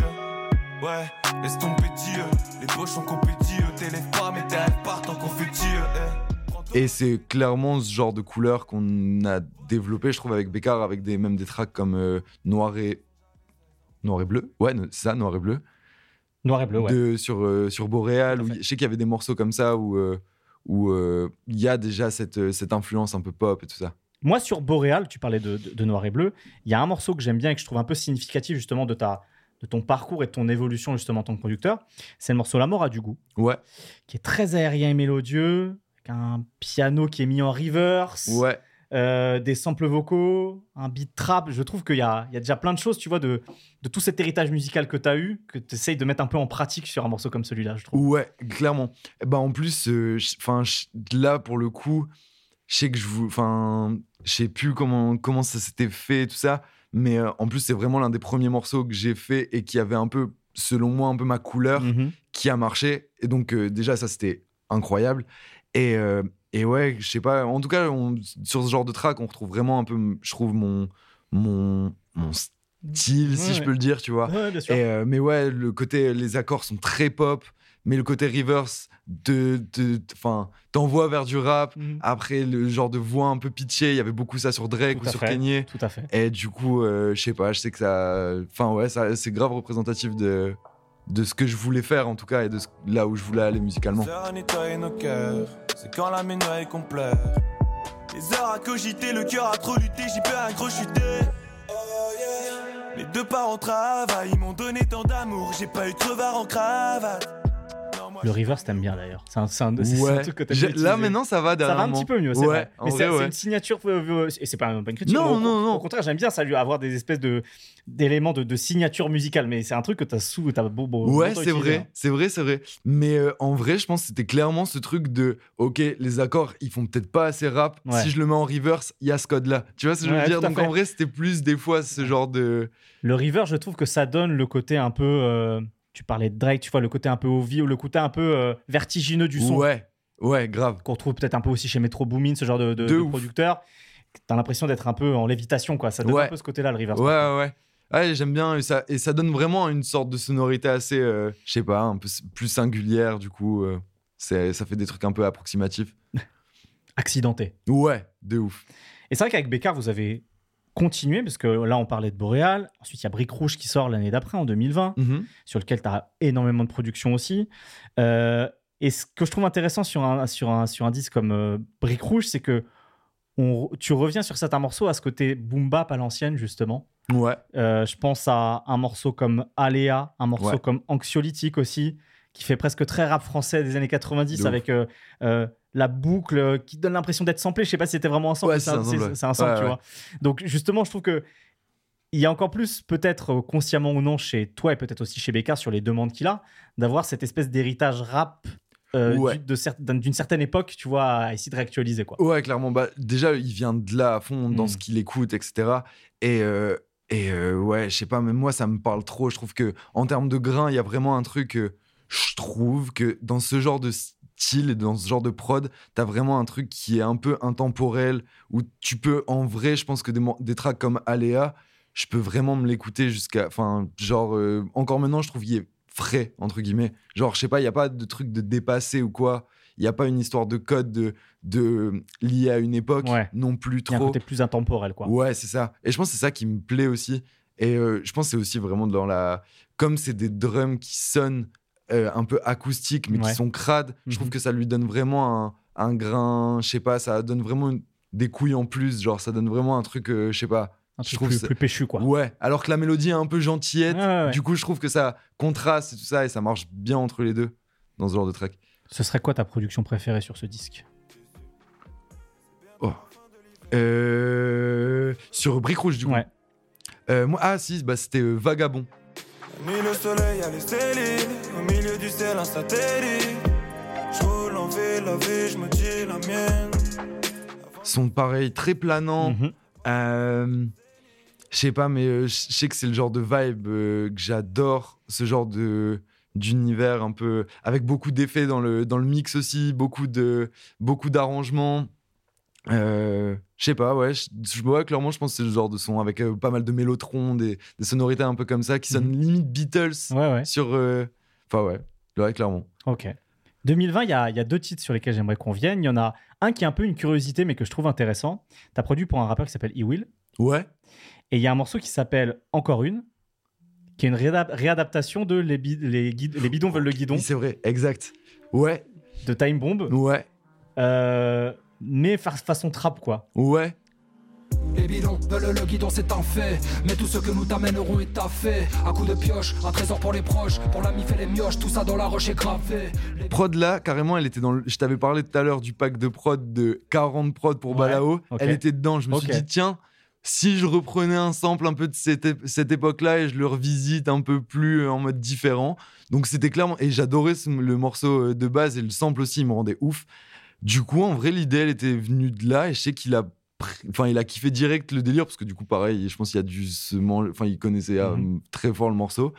Ouais, laisse tomber Dieu. Les poches sont compétieux, t'élèves pas, mais tes rêves partent en confetti. eh. Et c'est clairement ce genre de couleur qu'on a développé, je trouve, avec Bécard, avec des, même des tracks comme euh, Noir et. Noir et bleu Ouais, c'est ça, Noir et bleu. Noir et bleu, ouais. De, sur, euh, sur Boréal. Où, je sais qu'il y avait des morceaux comme ça où euh, où, euh, il y a déjà cette, cette influence un peu pop et tout ça. Moi, sur Boréal, tu parlais de, de- de Noir et Bleu, il y a un morceau que j'aime bien et que je trouve un peu significatif justement de, ta, de ton parcours et de ton évolution justement en tant que producteur. C'est le morceau La mort a du goût, Ouais, qui est très aérien et mélodieux, avec un piano qui est mis en reverse, ouais. euh, des samples vocaux, un beat trap. Je trouve qu'il y a, il y a déjà plein de choses, tu vois, de, de tout cet héritage musical que tu as eu, que tu essayes de mettre un peu en pratique sur un morceau comme celui-là, je trouve. Ouais, clairement. Ben, en plus, euh, enfin, là, pour le coup, je sais que je vous. Enfin, je sais plus comment, comment ça s'était fait, tout ça. Mais euh, en plus, c'est vraiment l'un des premiers morceaux que j'ai fait et qui avait un peu, selon moi, un peu ma couleur Mhm. qui a marché. Et donc, euh, déjà, ça, c'était incroyable. Et, euh, et ouais, je sais pas. En tout cas, on- sur ce genre de track, on retrouve vraiment un peu, je trouve, mon, mon, mon style, si Ouais, je peux le dire, tu vois. Ouais, bien sûr. Et, mais ouais, le côté, les accords sont très pop, mais le côté reverse, de, enfin, t'envoies vers du rap. Mhm. Après, le genre de voix un peu pitchée, il y avait beaucoup ça sur Drake Tout ou à sur fait. Kanye. Tout à fait. Et du coup, euh, je sais pas, je sais que ça, enfin ouais, ça, c'est grave représentatif de de ce que je voulais faire en tout cas et de ce- là où je voulais aller musicalement. C'est quand la ménoise qu'on pleure. Les heures à cogiter, le cœur a trop lutté, j'y peux un gros chuter. Mes deux parents travaillent, ils m'ont donné tant d'amour, j'ai pas eu de crevard en cravate. Le reverse, t'aimes bien d'ailleurs. C'est un, c'est un- c'est un Ouais. truc que t'aimes bien là utiliser. maintenant ça va Ça va un petit peu mieux, c'est Ouais, vrai. en Mais vrai, c'est une signature, euh, euh, et c'est pas, pas une critique. Non, au, non, non. Au contraire, j'aime bien ça, lui, avoir des espèces de d'éléments de, de signature musicale, mais c'est un truc que t'as sous, t'as beau, beau- Ouais, c'est utilisé, hein. vrai, c'est vrai, c'est vrai. Mais euh, en vrai, je pense que c'était clairement ce truc de, ok, les accords, ils font peut-être pas assez rap. Si je le mets en reverse, il y a ce code-là. Tu vois ce que je veux dire? Donc en vrai, c'était plus des fois ce genre de. Le river, je trouve que ça donne le côté un peu. Tu parlais de Drake, tu vois, le côté un peu ovi ou le côté un peu euh, vertigineux du son. Ouais, ouais, grave. Qu'on retrouve peut-être un peu aussi chez Metro Boomin, ce genre de, de, De de producteur. T'as l'impression d'être un peu en lévitation, quoi. Ça donne Ouais. un peu ce côté-là, le river. Ouais, ouais, ouais. Ouais, j'aime bien et ça, et ça donne vraiment une sorte de sonorité assez, euh, je sais pas, un peu plus singulière du coup. euh, c'est, ça fait des trucs un peu approximatifs. Accidenté. Ouais, de ouf. Et c'est vrai qu'avec Becca, vous avez continuer, parce que là, on parlait de Boréal. Ensuite, il y a Brique Rouge qui sort l'année d'après, en 2020, Mhm. sur lequel tu as énormément de production aussi. Euh, et ce que je trouve intéressant sur un, sur un, sur un disque comme euh, Brique Rouge, c'est que on, tu reviens sur certains morceaux à ce côté boom bap à l'ancienne, justement. Ouais. Euh, je pense à un morceau comme Aléa, un morceau Ouais. comme Anxiolytique aussi, qui fait presque très rap français des années 90 De ouf. avec euh, la boucle qui donne l'impression d'être samplé. Je sais pas si c'était vraiment un sample, Ouais, c'est un un sample, Ouais, tu vois. Donc justement, je trouve que il y a encore plus, peut-être euh, consciemment ou non, chez toi et peut-être aussi chez Bécard sur les demandes qu'il a, d'avoir cette espèce d'héritage rap euh, Ouais. cer- d'une certaine époque, tu vois, à essayer de réactualiser quoi. Ouais, clairement. Bah, déjà, il vient de là à fond dans Mm. ce qu'il écoute, etc. Et, euh, et euh, ouais, je sais pas, même moi, ça me parle trop. Je trouve que en termes de grain, il y a vraiment un truc. euh, je trouve que dans ce genre de style et dans ce genre de prod, t'as vraiment un truc qui est un peu intemporel où tu peux, en vrai, je pense que des, des tracks comme Aléa, je peux vraiment me l'écouter jusqu'à. Enfin, genre, euh, encore maintenant, je trouve qu'il est frais, entre guillemets. Genre, je sais pas, il n'y a pas de truc de dépassé ou quoi. Il n'y a pas une histoire de code de, de lié à une époque Ouais. non plus Il y a un trop. côté plus intemporel quoi. Ouais, c'est ça. Et je pense que c'est ça qui me plaît aussi. Et euh, je pense que c'est aussi vraiment dans la. Comme c'est des drums qui sonnent euh, un peu acoustiques, mais Ouais. qui sont crades, je trouve Mhm. que ça lui donne vraiment un, un grain. Je sais pas, ça donne vraiment une- des couilles en plus. Genre, ça donne vraiment un truc, euh, je sais pas. Un Je truc trouve plus, ça- plus péchu quoi. Ouais, alors que la mélodie est un peu gentillette. Ouais. Du coup, je trouve que ça contraste et tout ça, et ça marche bien entre les deux dans ce genre de track. Ce serait quoi ta production préférée sur ce disque? Oh. Euh, sur Brique Rouge, du coup. Ouais. Euh, moi, ah, si, bah, c'était Vagabond. Mis le soleil à les au milieu du ciel un satellite. Je roule en ville, la vie, je me dis la mienne. Son pareil, très planant. Mhm. Euh, je sais pas, mais euh, je sais que c'est le genre de vibe euh, que j'adore. Ce genre de d'univers un peu avec beaucoup d'effets dans le dans le mix aussi, beaucoup de beaucoup d'arrangements. Euh, je sais pas, ouais, je, vois clairement, je pense que c'est le genre de son avec euh, pas mal de mélotrons, des, des sonorités un peu comme ça qui sonnent limite Beatles Ouais, ouais. sur. euh, Enfin ouais, ouais, clairement. Ok. 2020, il y a, il y a deux titres sur lesquels j'aimerais qu'on vienne. Il y en a un qui est un peu une curiosité, mais que je trouve intéressant. Tu as produit pour un rappeur qui s'appelle E-Will. Ouais. Et il y a un morceau qui s'appelle Encore une, qui est une réadap- réadaptation de Les, bi- les, guid- les bidons veulent le guidon Oui, c'est vrai, exact. Ouais, de Time Bomb, ouais, euh, mais fa- façon trap, quoi. ouais. Les bidons veulent le guidon, c'est un fait. Mais tout ce que nous t'amènerons est taffé. À coup de pioche, un trésor pour les proches. Pour la mif et les mioches, tout ça dans la roche est gravé. Les prod là, carrément, elle était dans le... Je t'avais parlé tout à l'heure du pack de prod de 40 prod pour Ouais, Balao. Elle était dedans. Je me suis dit, tiens, si je reprenais un sample un peu de cette, ép- cette époque-là et je le revisite un peu plus euh, en mode différent. Donc c'était clairement. Et j'adorais ce- le morceau euh, de base et le sample aussi, il me rendait ouf. Du coup, en vrai, l'idée, elle était venue de là et je sais qu'il a. Enfin, il a kiffé direct le délire parce que du coup, pareil, je pense qu'il y a dû se manger. Enfin, il connaissait euh, Mhm. très fort le morceau.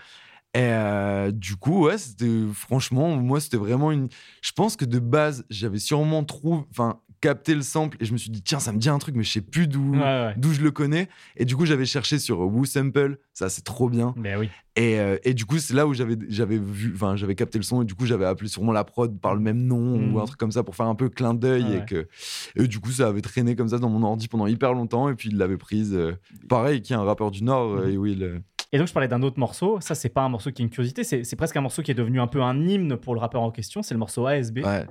Et euh, du coup, ouais, c'était franchement, moi, c'était vraiment une. Je pense que de base, j'avais sûrement trouvé, enfin, capté le sample et je me suis dit, tiens, ça me dit un truc, mais je sais plus d'où Ouais, ouais. d'où je le connais. Et du coup, j'avais cherché sur Woo Sample, ça, c'est trop bien. Ben oui. Et, euh, et du coup, c'est là où j'avais j'avais vu, enfin, j'avais capté le son et du coup, j'avais appelé sûrement la prod par le même nom Mhm. ou un truc comme ça pour faire un peu clin d'œil Ah et que et du coup, ça avait traîné comme ça dans mon ordi pendant hyper longtemps et puis il l'avait prise. euh, pareil, qui est un rappeur du Nord, Mhm. et oui, le- Et donc, je parlais d'un autre morceau. Ça, c'est pas un morceau qui est une curiosité. C'est presque un morceau qui est devenu un peu un hymne pour le rappeur en question. C'est le morceau ASB. ouais,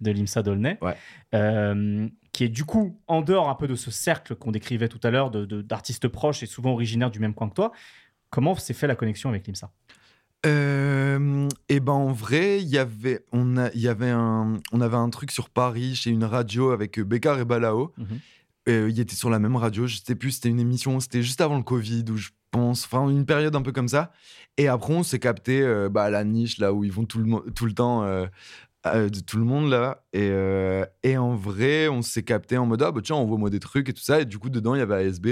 de Limsa Dolnay, Ouais. euh, qui est du coup en dehors un peu de ce cercle qu'on décrivait tout à l'heure de- de- d'artistes proches et souvent originaires du même coin que toi. Comment s'est fait la connexion avec Limsa? Euh, et ben en vrai, il y avait on a y avait un on avait un truc sur Paris chez une radio avec euh, Bécard et Balao. Mhm. Euh, il était sur la même radio, je sais plus, c'était une émission, c'était juste avant le Covid où je pense, enfin une période un peu comme ça. Et après on s'est capté euh, bah, à la niche là où ils vont tout le tout le temps euh, euh, de tout le monde là. Et, et en vrai, on s'est capté en mode ah bah tiens envoie-moi des trucs et tout ça. Et du coup dedans il y avait ASB.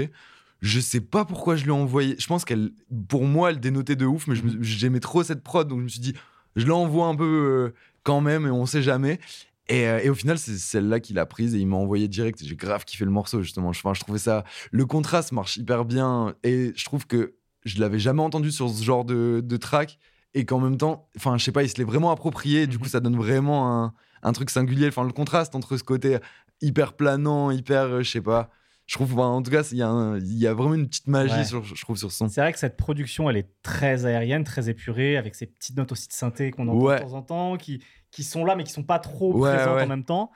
Je sais pas pourquoi je lui ai envoyé. Je pense qu'elle, pour moi, elle dénotait de ouf, mais me- j'aimais trop cette prod, donc je me suis dit, je l'envoie un peu quand même, et on sait jamais. Et, euh, et au final, c'est celle-là qu'il a prise et il m'a envoyé direct. J'ai grave kiffé le morceau, justement. Enfin, je trouvais ça. Le contraste marche hyper bien, et je trouve que je l'avais jamais entendu sur ce genre de, de track, et qu'en même temps, enfin, je sais pas, il se l'est vraiment approprié. Du coup, ça donne vraiment un, un truc singulier. Enfin, le contraste entre ce côté hyper planant, hyper, euh, je sais pas. Je trouve, en tout cas, il y, a y vraiment une petite magie, Ouais. sur, je trouve, sur ce son. C'est vrai que cette production, elle est très aérienne, très épurée, avec ces petites notes aussi de synthé qu'on entend Ouais. de temps en temps, qui, qui sont là, mais qui sont pas trop Ouais, présentes ouais. en même temps.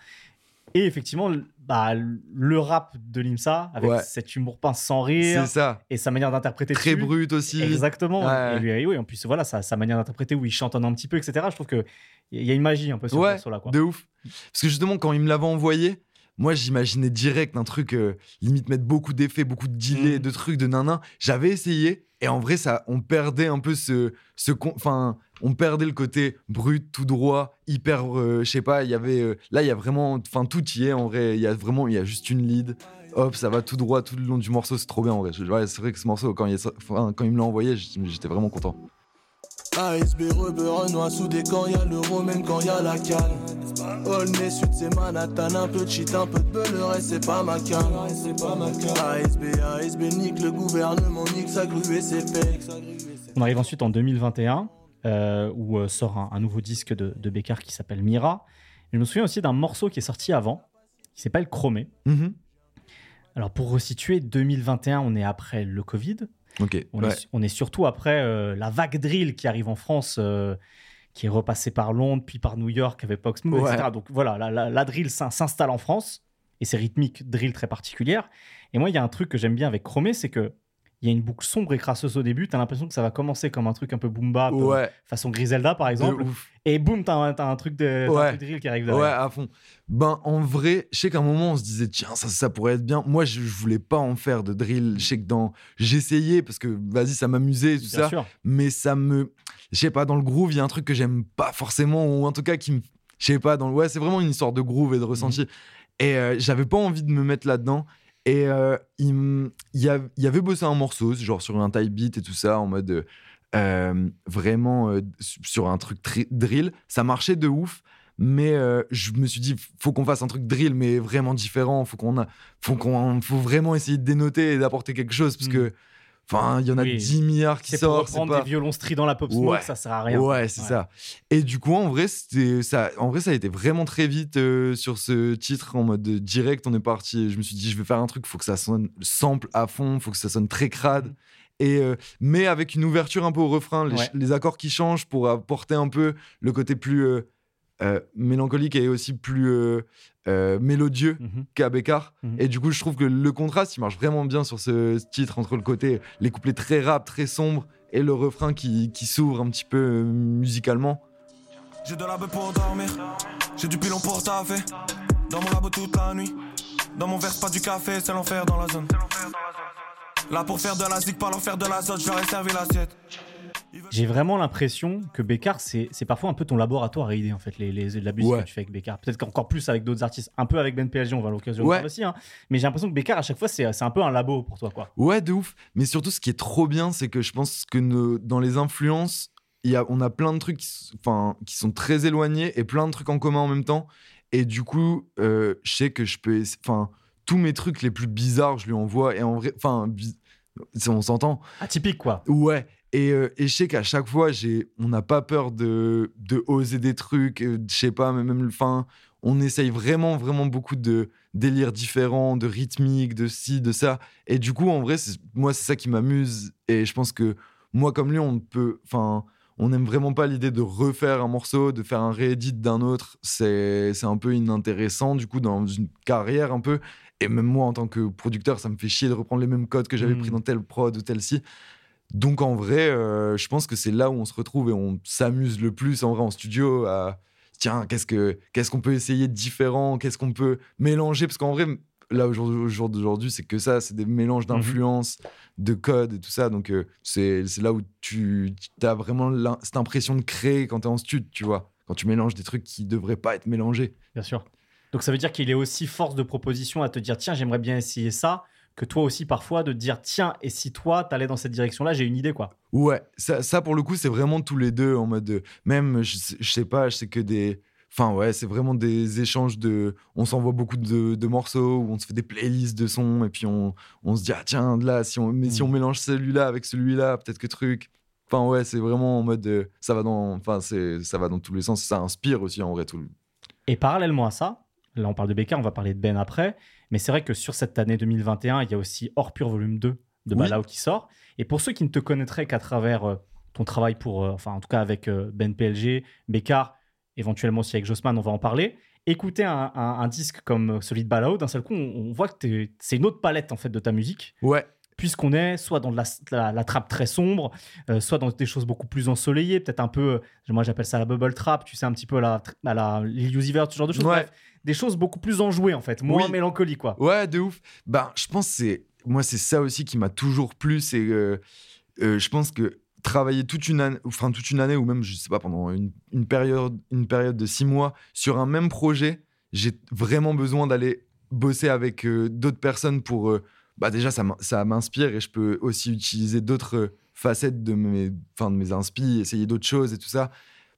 Et effectivement, bah, le rap de Limsa, avec Ouais. cet humour pince sans rire, ça. et sa manière d'interpréter Très dessus. brut aussi. Exactement. Ouais. Et lui, oui, en plus, voilà, sa, sa manière d'interpréter où il chantonne un petit peu, etc. Je trouve qu'il y a une magie un peu sur ce Ouais, morceau-là. quoi. de ouf. Parce que justement, quand il me l'avait envoyé, moi, j'imaginais direct un truc, euh, limite mettre beaucoup d'effets, beaucoup de delay, Mhm. de trucs, de nanan. J'avais essayé, et en vrai, ça, on perdait un peu ce. Enfin, on perdait le côté brut, tout droit, hyper. euh, je sais pas, il y avait. euh, là, il y a vraiment. Enfin, tout y est en vrai. Il y a vraiment. Il y a juste une lead. Hop, ça va tout droit tout le long du morceau, c'est trop bien en vrai. Ouais, c'est vrai que ce morceau, quand il, quand il me l'a envoyé, j'étais vraiment content. ASB, rebeu, Renoir, sous des camps, y'a l'euro, même quand y'a la canne. Aulnay, Sud, c'est Manhattan, un peu de shit, un peu de beurre, et c'est pas ma canne. ASB, ASB, nique le gouvernement, nique sa grue et ses pecs. On arrive ensuite en 2021, euh, où euh, sort un, un nouveau disque de, de Bécard qui s'appelle Mira. Et je me souviens aussi d'un morceau qui est sorti avant, qui s'appelle Chromé. Mhm. Alors pour resituer, 2021, on est après le Covid. On, ouais. est, on est surtout après euh, la vague drill qui arrive en France, euh, qui est repassée par Londres, puis par New York avec Ouais. etc. Donc voilà, la, la- la drill s'in- s'installe en France, et c'est rythmique drill très particulière. Et moi, il y a un truc que j'aime bien avec Chromé, c'est que il y a une boucle sombre et crasseuse au début. T'as l'impression que ça va commencer comme un truc un peu boom bap, euh, Ouais. façon Griselda par exemple, et boum, t'as un, un truc de t'as un Ouais. truc drill qui arrive Ouais, derrière. à fond. Ben, en vrai, je sais qu'à un moment, on se disait, tiens, ça, ça pourrait être bien. Moi, je, je voulais pas en faire de drill. Je sais que dans. J'essayais parce que, vas-y, ça m'amusait, tout Bien ça. sûr. Mais ça me. Je sais pas, dans le groove, il y a un truc que j'aime pas forcément, ou en tout cas qui me. Je sais pas, dans le. Ouais, c'est vraiment une histoire de groove et de ressenti. Et euh, j'avais pas envie de me mettre là-dedans. Et euh, il, y, a- il y avait bossé un morceau, genre sur un type beat et tout ça, en mode euh, euh, vraiment euh, sur un truc drill. Ça marchait de ouf, mais je me suis dit, faut qu'on fasse un truc drill, mais vraiment différent. Faut qu'on a, faut qu'on, faut vraiment essayer de dénoter et d'apporter quelque chose, parce Mm. que, enfin, il y en a Oui. 10 milliards qui pour sortent. c'est reprendre pas- des violons stridents la pop smoke, Ouais. ça sert à rien. Ouais, c'est ça. Et du coup, en vrai, ça. En vrai, ça a été vraiment très vite euh, sur ce titre en mode direct. On est parti. Je me suis dit, je vais faire un truc. Faut que ça sonne sample à fond. Faut que ça sonne très crade. Mhm. Et euh, mais avec une ouverture un peu au refrain, les, Ouais. les accords qui changent pour apporter un peu le côté plus euh, mélancolique et aussi plus euh, mélodieux Mhm. qu'à Bécard. Mhm. Et du coup, je trouve que le contraste, il marche vraiment bien sur ce titre entre le côté, les couplets très rap, très sombres, et le refrain qui, qui s'ouvre un petit peu euh, musicalement. J'ai de la beuh pour dormir, j'ai du pilon pour taffer. Dans mon labo toute la nuit, dans mon verre pas du café, c'est l'enfer dans la zone. Là pour faire de la zig, pas faire de la zone, je leur ai servi l'assiette. J'ai vraiment l'impression que Bécard, c'est parfois un peu ton laboratoire à idées, en fait, les, les, la musique Ouais. que tu fais avec Bécard. Peut-être qu'encore plus avec d'autres artistes, un peu avec Ben PLG, on va l'occasion Ouais. aussi. hein. Mais j'ai l'impression que Bécard, à chaque fois, c'est un peu un labo pour toi, quoi. Ouais, de ouf. Mais surtout, ce qui est trop bien, c'est que je pense que dans les influences, y a, on a plein de trucs qui, enfin, qui sont très éloignés et plein de trucs en commun en même temps. Et du coup, euh, je sais que je peux. Enfin, tous mes trucs les plus bizarres, je lui envoie. Et en vrai, enfin, on s'entend. Atypique, quoi. Ouais. Et, euh, et je sais qu'à chaque fois, on n'a pas peur de, de oser des trucs. euh, Je sais pas, mais même le fin, on essaye vraiment, vraiment beaucoup de délires différents, de rythmique, de ci, de ça. Et du coup, en vrai, moi, c'est ça qui m'amuse. Et je pense que moi, comme lui, on peut. Enfin, on n'aime vraiment pas l'idée de refaire un morceau, de faire un réédit d'un autre. C'est, un peu inintéressant, du coup, dans une carrière un peu. Et même moi, en tant que producteur, ça me fait chier de reprendre les mêmes codes que j'avais pris dans telle prod ou telle ci. Donc en vrai, euh, je pense que c'est là où on se retrouve et on s'amuse le plus en vrai en studio à tiens, qu'est-ce que qu'est-ce qu'on peut essayer de différent, qu'est-ce qu'on peut mélanger? Parce qu'en vrai là au jour, au jour d'aujourd'hui, c'est que ça, c'est des mélanges d'influences, de codes et tout ça donc euh, c'est c'est là où tu as vraiment cette impression de créer quand tu es en studio, tu vois? Quand tu mélanges des trucs qui devraient pas être mélangés. Bien sûr. Donc ça veut dire qu'il est aussi force de proposition à te dire tiens, j'aimerais bien essayer ça, que toi aussi parfois de te dire tiens, et si toi t'allais dans cette direction-là, j'ai une idée quoi. Ouais, ça, ça pour le coup, c'est vraiment tous les deux en mode. de- Même, je, sais- je sais pas, je sais que des. Enfin, ouais, c'est vraiment des échanges de. On s'envoie beaucoup de, de morceaux, où on se fait des playlists de sons, et puis on, on se dit, ah tiens, là, si on, mais si Mm. on mélange celui-là avec celui-là, peut-être que truc. Enfin, ouais, c'est vraiment en mode. de- ça, va dans, enfin, c'est- ça va dans tous les sens, ça inspire aussi en vrai tout. le- Et parallèlement à ça, là on parle de Becca, on va parler de Ben après, Mais c'est vrai que sur cette année 2021, il y a aussi Hors Pur Volume 2 de Oui. Balao qui sort. Et pour ceux qui ne te connaîtraient qu'à travers euh, ton travail pour, euh, enfin en tout cas avec euh, Ben PLG, Bécard, éventuellement aussi avec Jossman, on va en parler. Écouter un, un- un disque comme celui de Balao, d'un seul coup, on, on voit que c'est une autre palette en fait de ta musique, Ouais, puisqu'on est soit dans de la, la- la trappe très sombre, euh, soit dans des choses beaucoup plus ensoleillées, peut-être un peu, euh, moi j'appelle ça la bubble trap, tu sais, un petit peu à la, à ce genre de choses. Ouais. Bref, des choses beaucoup plus enjouées en fait, moins Oui. mélancoliques quoi. Ouais, de ouf. Ben, je pense c'est moi c'est ça aussi qui m'a toujours plu, c'est euh, euh, je pense que travailler toute une année, enfin toute une année ou même je sais pas pendant une, une période une période de six mois sur un même projet, j'ai vraiment besoin d'aller bosser avec euh, d'autres personnes pour euh, bah déjà ça m'in- ça m'inspire et je peux aussi utiliser d'autres euh, facettes de mes enfin de mes inspi, essayer d'autres choses et tout ça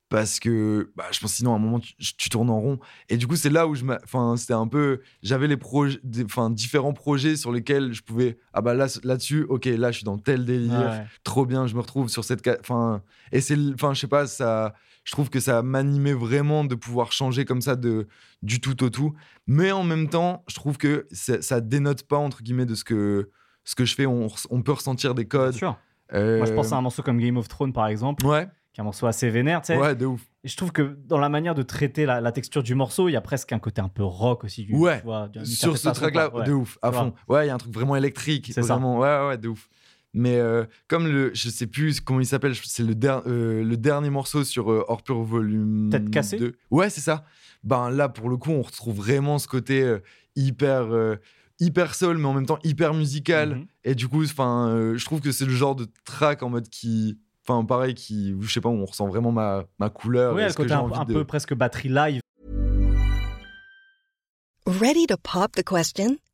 parce que bah, je pense sinon à un moment tu, tu tournes en rond et du coup c'est là où je enfin c'était un peu j'avais les projets enfin différents projets sur lesquels je pouvais ah bah là là-dessus OK là je suis dans tel délire Ouais. trop bien je me retrouve sur cette enfin et c'est enfin je sais pas ça je trouve que ça m'animait vraiment de pouvoir changer comme ça de du tout au tout mais en même temps je trouve que ça, ça dénote pas entre guillemets de ce que ce que je fais on, peut ressentir des Bien codes sûr. Euh, Moi je pense à un morceau comme Game of Thrones par exemple, ouais qui est un morceau assez vénère, tu sais. ouais de ouf Et je trouve que dans la manière de traiter la, la texture du morceau, il y a presque un côté un peu rock aussi. Du, Ouais. tu vois, sur ce façon, track là quoi. Ouais. de ouf à fond ouais il y a un truc vraiment électrique C'est ça. vraiment ouais ouais de ouf mais euh, comme le je sais plus comment il s'appelle c'est le, der- euh, le dernier morceau sur euh, Hors Pur volume Tête cassée 2. ouais c'est ça ben là pour le coup on retrouve vraiment ce côté euh, hyper euh, hyper soul mais en même temps hyper musical Mhm. et du coup enfin euh, je trouve que c'est le genre de track en mode qui enfin pareil qui je sais pas où on ressent vraiment ma, ma couleur Ouais, et ce côté j'ai un, envie un de peu presque batterie live. Ready to pop the question?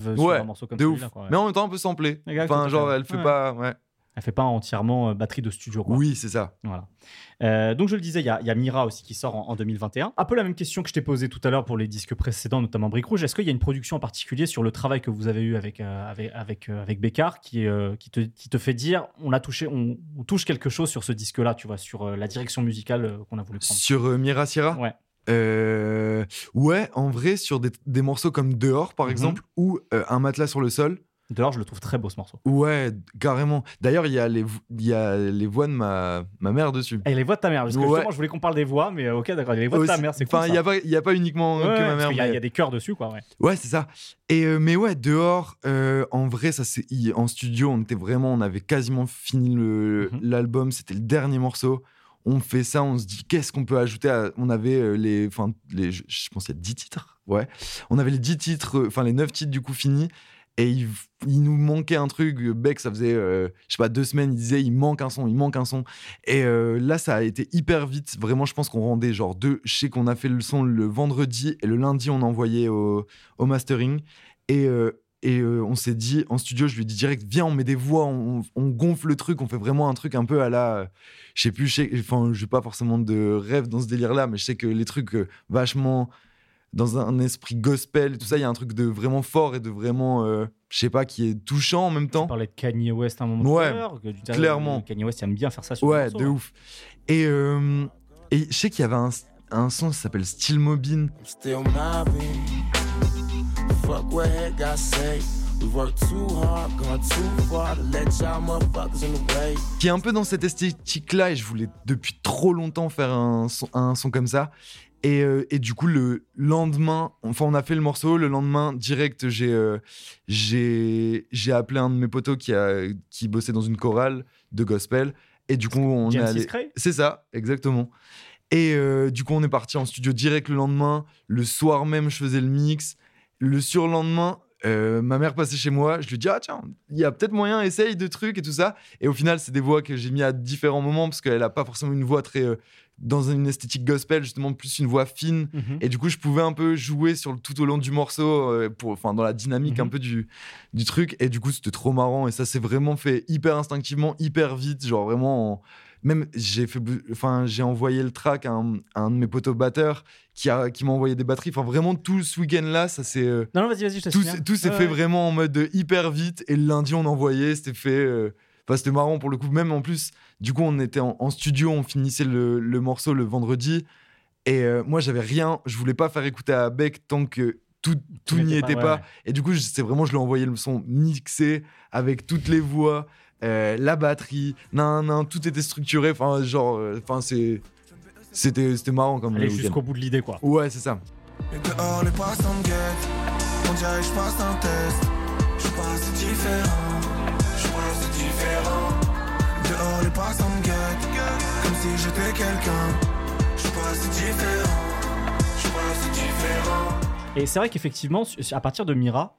Sur ouais un morceau comme de ouf quoi, mais en même temps un peu samplé Exact, enfin genre elle fait pas ouais Elle fait pas entièrement euh, batterie de studio. Quoi. oui c'est ça Voilà. Euh, donc je le disais, il y, y a Mira aussi qui sort en, en 2021. Un peu la même question que je t'ai posée tout à l'heure pour les disques précédents, notamment Brick Rouge. Est-ce qu'il y a une production en particulier sur le travail que vous avez eu avec euh, avec avec, euh, avec Bécard qui qui te qui te fait dire on a touché on, on touche quelque chose sur ce disque-là, tu vois, sur la direction musicale qu'on a voulu prendre? sur Mira Sierra? Ouais. Euh, ouais, en vrai, sur des, des morceaux comme Dehors, par Mhm. exemple, ou euh, Un matelas sur le sol. Dehors, je le trouve très beau ce morceau. Ouais, carrément. D'ailleurs, il y, a les y a les voix de ma, ma mère dessus. Et les voix de ta mère, parce que Ouais. justement, je voulais qu'on parle des voix, mais euh, ok, d'accord, les voix de ta mère, c'est cool. Enfin, il n'y a, pas- a uniquement Ouais, que ma mère. mais- il y a des chœurs dessus, quoi. Ouais. Ouais, c'est ça. Et euh, mais ouais, dehors, euh, en vrai, ça c'est en studio, on était vraiment, on avait quasiment fini Mhm. l'album. C'était le dernier morceau. On fait ça, on se dit qu'est-ce qu'on peut ajouter. à- On avait euh, les, enfin les, je pense qu'il y a 10 titres. Ouais, on avait les 10 titres, euh, enfin les 9 titres du coup finis. Et il, il nous manquait un truc. Beck, ça faisait, euh, je sais pas, deux semaines, il disait il manque un son, il manque un son. Et là, ça a été hyper vite. Vraiment, je pense qu'on rendait genre deux. Je sais qu'on a fait le son le vendredi et le lundi, on a envoyé au, au mastering. Et, et euh, on s'est dit, en studio, je lui ai dit direct, viens, on met des voix, on, on gonfle le truc, on fait vraiment un truc un peu à la. euh, Je sais plus, je enfin, j'ai pas forcément de rêve dans ce délire-là, mais je sais que les trucs euh, vachement dans un esprit gospel et tout ça, il y a un truc de vraiment fort et de vraiment, euh, je sais pas, qui est touchant en même Tu temps. parlais de Kanye West à un moment Ouais, que tu- clairement. Kanye West aime bien faire ça sur Ouais, morceau, de hein. ouf. Et, euh, et je sais qu'il y avait un, un son qui s'appelle Steel Mobine. Still mobbing. Fuck what head got say. Qui est un peu dans cette esthétique-là, et je voulais depuis trop longtemps faire un son, un son comme ça. Et, euh, et du coup, le lendemain, enfin, on a fait le morceau. Le lendemain, direct, j'ai euh, j'ai appelé un de mes potos qui, a, qui bossait dans une chorale de gospel. Et du coup, on est allé. C'est ça, exactement. Et euh, du coup, on est parti en studio direct le lendemain. Le soir même, je faisais le mix. Le surlendemain, euh, ma mère passait chez moi. Je lui dis, ah tiens, il y a peut-être moyen, essaye de trucs et tout ça. Et au final, c'est des voix que j'ai mis à différents moments parce qu'elle n'a pas forcément une voix très. euh, dans une esthétique gospel, justement, plus une voix fine. Mhm. Et du coup, je pouvais un peu jouer sur le, tout au long du morceau, euh, pour, enfin, dans la dynamique Mhm. un peu du, du truc. Et du coup, c'était trop marrant. Et ça s'est vraiment fait hyper instinctivement, hyper vite. Genre vraiment, en- même j'ai fait, bou- enfin, j'ai envoyé le track à un, à un de mes potos batteurs qui a, qui m'a envoyé des batteries. Enfin, vraiment tout ce week-end-là, ça s'est, euh, Non, non, vas-y, vas-y, je te tout, s'est- finir. tout s'est Ouais, fait ouais. vraiment en mode hyper vite. Et le lundi, on envoyait, c'était fait. euh, Enfin, c'était marrant pour le coup. Même en plus, du coup, on était en, en studio, on finissait le, le morceau le vendredi. Et euh, moi, j'avais rien. Je voulais pas faire écouter à Beck tant que tout, tout n'y était pas, pas. ouais, ouais. Et du coup, c'est vraiment, je lui ai envoyé le son mixé avec toutes les voix, euh, la batterie, nan, nan, tout était structuré. Enfin, genre, euh, enfin, c'est. C'était, c'était marrant comme Aller jusqu'au bout de l'idée, quoi. Ouais, c'est ça. Et dehors les passants me guettent On dirait que je passe un test Je sais pas c'est différent Je sais pas c'est différent Dehors les passants me guettent Comme si j'étais quelqu'un Je différent Je sais pas c'est différent Et c'est vrai qu'effectivement, à partir de Mira,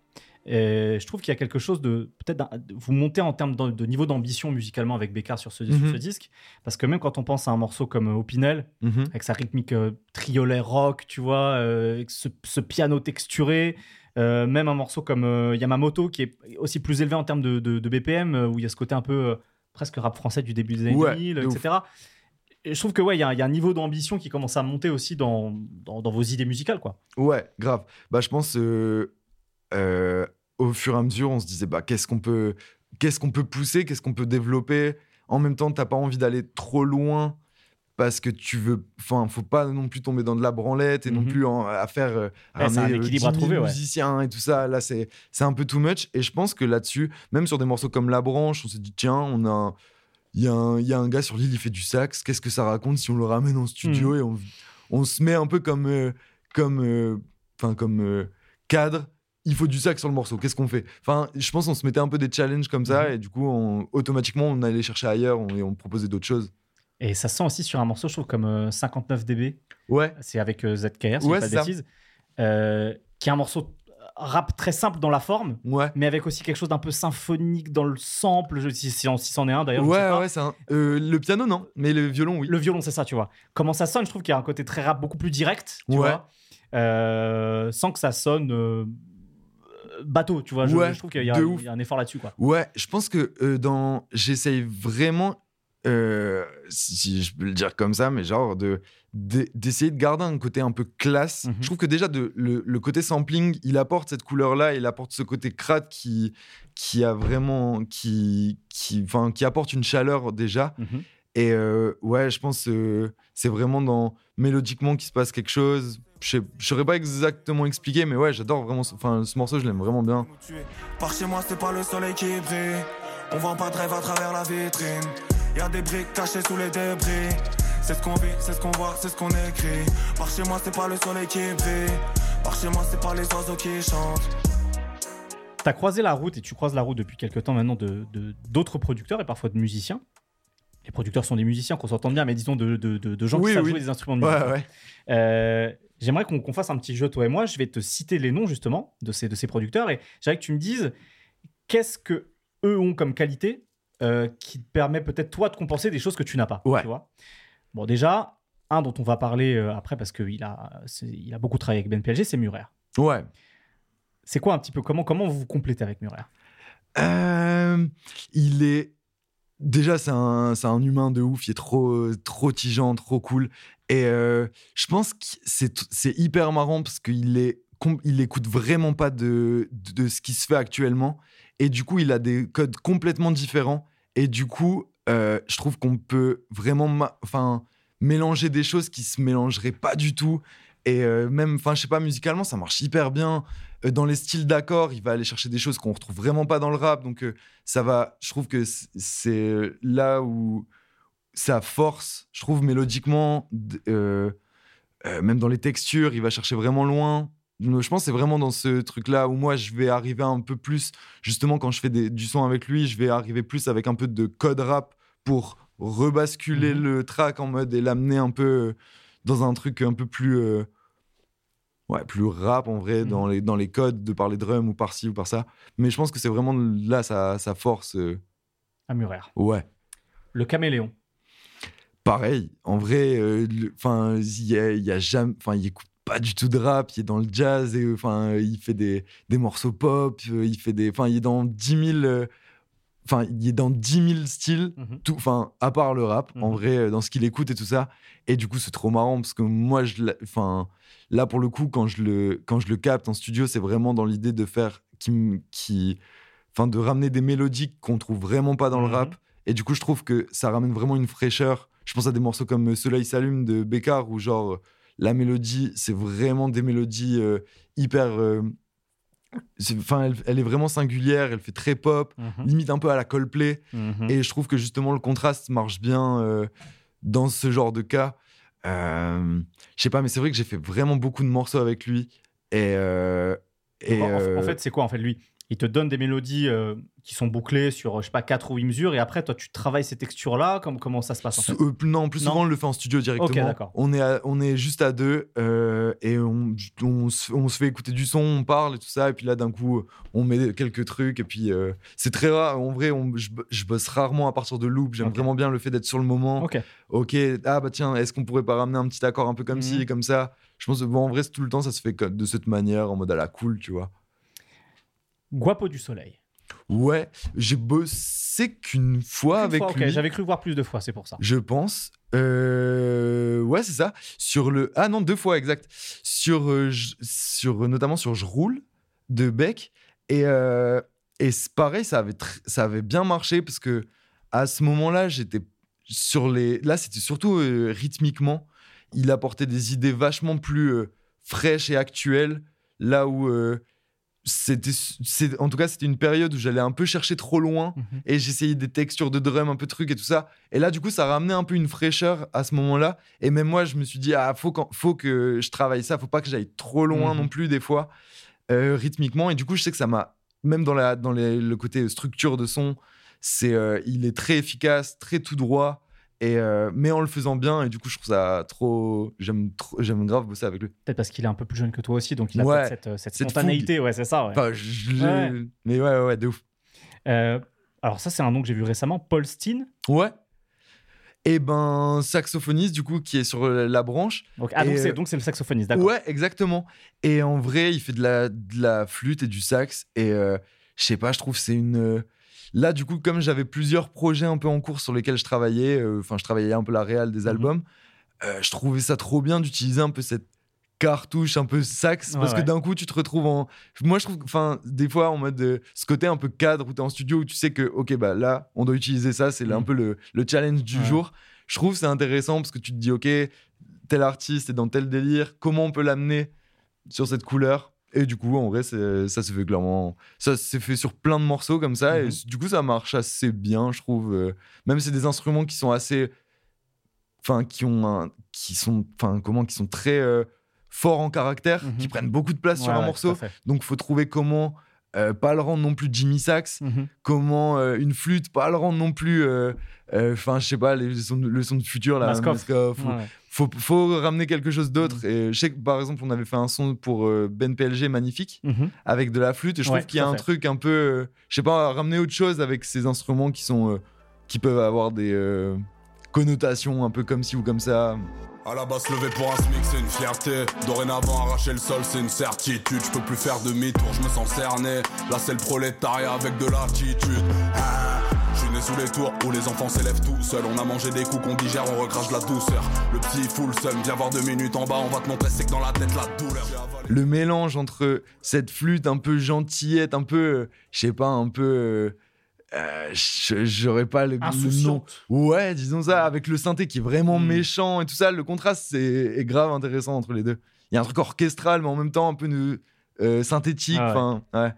euh, je trouve qu'il y a quelque chose de peut-être vous montez en termes de, de niveau d'ambition musicalement avec Bécard sur Mhm. ce disque, parce que même quand on pense à un morceau comme euh, Opinel, Mhm. avec sa rythmique euh, triolet rock, tu vois, euh, avec ce, ce piano texturé. euh, même un morceau comme Yamamoto, qui est aussi plus élevé en termes de, de- de BPM, où il y a ce côté un peu presque rap français du début des années Ouais, 2000, de ouf. etc. Et je trouve que ouais, il y, a- il y a un niveau d'ambition qui commence à monter aussi dans, dans, dans vos idées musicales, quoi. Ouais, grave. Bah, je pense euh, euh, au fur et à mesure, on se disait bah qu'est-ce qu'on peut, qu'est-ce qu'on peut pousser, qu'est-ce qu'on peut développer? En même temps, t'as pas envie d'aller trop loin parce que tu veux, enfin, faut pas non plus tomber dans de la branlette et non Mhm. plus en- à faire euh, Ouais, un euh, équilibre à 10 000 trouver, ouais. musiciens et tout ça. Là, c'est c'est un peu too much. Et je pense que là-dessus, même sur des morceaux comme La Branche, on s'est dit tiens, on a il y, a un- il y a un gars sur l'île, il fait du sax. Qu'est-ce que ça raconte si on le ramène en studio Mhm. et on, on se met un peu comme, euh, comme, euh, comme cadre? Il faut du sax sur le morceau. Qu'est-ce qu'on fait? Enfin, je pense qu'on se mettait un peu des challenges comme ça Mhm. et du coup, on- automatiquement, on allait chercher ailleurs on- et on proposait d'autres choses. Et ça sent aussi sur un morceau, je trouve, comme euh, 59 dB. Ouais, C'est avec euh, ZKR, si Ouais, pas bêtises. Euh, qui est un morceau rap très simple dans la forme, ouais. mais avec aussi quelque chose d'un peu symphonique dans le sample, je, si, si, si c'en est un d'ailleurs. Ouais, ouais, c'est un- euh, le piano, non, mais le violon, oui. Le violon, c'est ça, tu vois. Comment ça sonne, je trouve qu'il y a un côté très rap, beaucoup plus direct, tu Ouais. vois. Euh, sans que ça sonne euh, bateau, tu vois. Je, Ouais, je trouve qu'il y, a- y un effort là-dessus, quoi. Ouais, je pense que euh, dans. J'essaye vraiment. euh, si, je peux le dire comme ça, mais genre de de- d'essayer de, garder un côté un peu classe. Mhm. Je trouve que déjà de, le, le côté sampling, il apporte cette couleur-là, il apporte ce côté crade qui qui a vraiment qui qui enfin qui apporte une chaleur déjà. Mhm. Et euh, ouais, je pense c'est vraiment dans mélodiquement qu'il se passe quelque chose. Je saurais pas exactement expliquer, mais ouais, j'adore vraiment. ce- Enfin, ce morceau, je l'aime vraiment bien. Par chez moi, c'est pas le soleil qui brille. On vend pas de rêve à travers la vitrine. Y a des briques cachées sous les débris. C'est ce qu'on vit, c'est ce qu'on voit, c'est ce qu'on écrit. Par chez moi, c'est pas le soleil qui brille. Par chez moi, c'est pas les oiseaux qui chantent. Tu as croisé la route et tu croises la route depuis quelques temps maintenant de de- d'autres producteurs et parfois de musiciens. Les producteurs sont des musiciens, qu'on s'entende bien, mais disons de, de- de- de gens Oui, qui savent oui. jouer des instruments de musique. Ouais, ouais. Euh, J'aimerais qu'on fasse un petit jeu, toi et moi. Je vais te citer les noms, justement, de ces, de ces producteurs. Et j'aimerais que tu me dises qu'est-ce que eux ont comme qualité euh, qui te permet peut-être, toi, de compenser des choses que tu n'as pas. Ouais. Tu vois? Bon, déjà, un dont on va parler euh, après, parce qu'il a, il a beaucoup travaillé avec Ben PLG, c'est Murer. Ouais. C'est quoi un petit peu comment, comment vous vous complétez avec Murer? Euh, il est. Déjà, c'est un, un humain de ouf. Il est trop, trop tigeant, trop cool. Et euh, je pense que c'est hyper marrant parce qu'il est, il vraiment pas de, de, ce qui se fait actuellement. Et du coup, il a des codes complètement différents. Et du coup, euh, je trouve qu'on peut vraiment mélanger des choses qui se mélangeraient pas du tout. Et euh, même, enfin, je sais pas, musicalement, ça marche hyper bien. Euh, dans les styles d'accords, il va aller chercher des choses qu'on retrouve vraiment pas dans le rap. Donc, euh, ça va. Je trouve que c'est là où sa force, je trouve mélodiquement, même dans les textures, il va chercher vraiment loin. Donc, Je pense que c'est vraiment dans ce truc-là où moi, je vais arriver un peu plus, justement, quand je fais des- du son avec lui, je vais arriver plus avec un peu de code rap pour rebasculer Mhm. le track en mode et l'amener un peu dans un truc un peu plus. Euh, ouais, plus rap en vrai, dans, les, dans les codes, de par les drums ou par ci ou par ça. Mais je pense que c'est vraiment là sa, sa force. euh, À ouais. Le caméléon. Pareil, en vrai, euh, enfin, il y a, y a jamais, enfin, il écoute pas du tout de rap, il est dans le jazz et enfin, il fait des, des morceaux pop, euh, il fait des, enfin, il est dans 10 000, euh, enfin, il est dans 10 000 styles, Mhm. tout, enfin, à part le rap, en Mhm. vrai, euh, dans ce qu'il écoute et tout ça. Et du coup, c'est trop marrant parce que moi, je, enfin, là pour le coup, quand je le, quand je le capte en studio, c'est vraiment dans l'idée de faire, qui, qui, enfin, de ramener des mélodies qu'on trouve vraiment pas dans Mhm. le rap. Et du coup, je trouve que ça ramène vraiment une fraîcheur. Je pense à des morceaux comme Soleil s'allume de Bécard où genre euh, la mélodie, c'est vraiment des mélodies euh, hyper. euh, Enfin, elle, elle est vraiment singulière. Elle fait très pop, Mhm. limite un peu à la Coldplay. Mhm. Et je trouve que justement le contraste marche bien euh, dans ce genre de cas. Euh, je sais pas, mais c'est vrai que j'ai fait vraiment beaucoup de morceaux avec lui. Et. euh, et en, en fait, c'est quoi en fait lui? Il te donne des mélodies euh, qui sont bouclées sur, je sais pas, 4 ou 8 mesures, et après, toi, tu travailles ces textures-là. Comme, comment ça se passe en fait? Euh, non, plus Non? souvent on le fait en studio directement. On est, à- on est juste à deux euh, et on, on, se, on se fait écouter du son, on parle et tout ça. Et puis là, d'un coup, on met quelques trucs. Et puis, c'est très rare. En vrai, on- je, je bosse rarement à partir de loop. J'aime vraiment bien le fait d'être sur le moment. Ok. Ok, ah bah tiens, est-ce qu'on pourrait pas ramener un petit accord un peu comme Mhm. ci, comme ça? Je pense que bon, en vrai, tout le temps, ça se fait de cette manière, en mode à la cool, tu vois. Guapo du soleil. Ouais, j'ai bossé qu'une fois avec fois, ok, lui. J'avais cru voir plus de fois, c'est pour ça. Je pense. Euh, Ouais, c'est ça. Sur le. Ah non, deux fois, exact. Sur, euh, sur, notamment sur Je roule de Beck. Et, euh, et c'est pareil, ça avait, tr- ça avait bien marché parce que à ce moment-là, j'étais sur les. Là, c'était surtout rythmiquement. Il apportait des idées vachement plus fraîches et actuelles. Là où. C'était, en tout cas, c'était une période où j'allais un peu chercher trop loin Mhm. et j'essayais des textures de drum, un peu de trucs et tout ça. Et là, du coup, ça ramenait un peu une fraîcheur à ce moment-là. Et même moi, je me suis dit, ah, faut, faut que je travaille ça, faut pas que j'aille trop loin Mhm. non plus, des fois, euh, rythmiquement. Et du coup, je sais que ça m'a, même dans, la, dans les- le côté structure de son, c'est, euh, il est très efficace, très tout droit. Et euh, mais en le faisant bien, et du coup, je trouve ça trop. J'aime, trop, j'aime grave bosser avec lui. Peut-être parce qu'il est un peu plus jeune que toi aussi, donc il a Ouais, peut-être cette, euh, cette cette spontanéité. Ouais, c'est ça. ouais. Enfin. Mais ouais, ouais, de ouf. Euh, alors, ça, c'est un nom que j'ai vu récemment. Paul Steen. Ouais. Et ben, saxophoniste, du coup, qui est sur la branche. Donc, ah, Et, donc c'est donc c'est le saxophoniste, d'accord. Ouais, exactement. Et en vrai, il fait de la, de la flûte et du sax. Et euh, je sais pas, je trouve que c'est une. Là, du coup, comme j'avais plusieurs projets un peu en cours sur lesquels je travaillais, euh, enfin, je travaillais un peu la réal des Mhm. albums, euh, je trouvais ça trop bien d'utiliser un peu cette cartouche un peu sax Ouais, parce que ouais. d'un coup tu te retrouves en moi je trouve enfin des fois en mode euh, ce côté un peu cadre où tu es en studio où tu sais que OK bah là on doit utiliser ça c'est Mhm. un peu le, le challenge du Ouais. jour je trouve c'est intéressant parce que tu te dis OK tel artiste est dans tel délire comment on peut l'amener sur cette couleur? Et du coup en vrai ça se fait clairement ça s'est fait sur plein de morceaux comme ça et Mhm. du coup ça marche assez bien je trouve euh, même c'est des instruments qui sont assez enfin qui ont un, qui sont enfin comment qui sont très euh, forts en caractère Mhm. qui prennent beaucoup de place sur un ouais, morceau donc faut trouver comment euh, pas le rendre non plus Jimmy Sax Mhm. comment euh, une flûte pas le rendre non plus euh, euh, enfin je sais pas les sons de, le son de futur là ou- Ouais, ouais. Faut, faut ramener quelque chose d'autre et je sais que par exemple on avait fait un son pour euh, Ben PLG magnifique Mhm. avec de la flûte et je Ouais, trouve qu'il y a un fait. truc un peu euh, je sais pas ramener autre chose avec ces instruments qui sont euh, qui peuvent avoir des euh, connotations un peu comme ci ou comme ça À la base, lever pour un SMIC, c'est une fierté. Dorénavant, arracher le sol, c'est une certitude. Je peux plus faire demi-tour, je me sens cerné. Là, c'est le prolétariat avec de l'attitude. Ah, Je suis né sous les tours où les enfants s'élèvent tout seuls. On a mangé des coups qu'on digère, on recrache de la douceur. Le psy full seum, viens voir deux minutes en bas, on va te montrer, c'est que dans la tête, la douleur. Le mélange entre cette flûte un peu gentillette un peu euh, je sais pas un peu euh, euh, je- j'aurais pas le, le nom ouais disons ça avec le synthé qui est vraiment Mm. méchant et tout ça le contraste c'est est grave intéressant entre les deux il y a un truc orchestral mais en même temps un peu euh, euh, synthétique Ah ouais.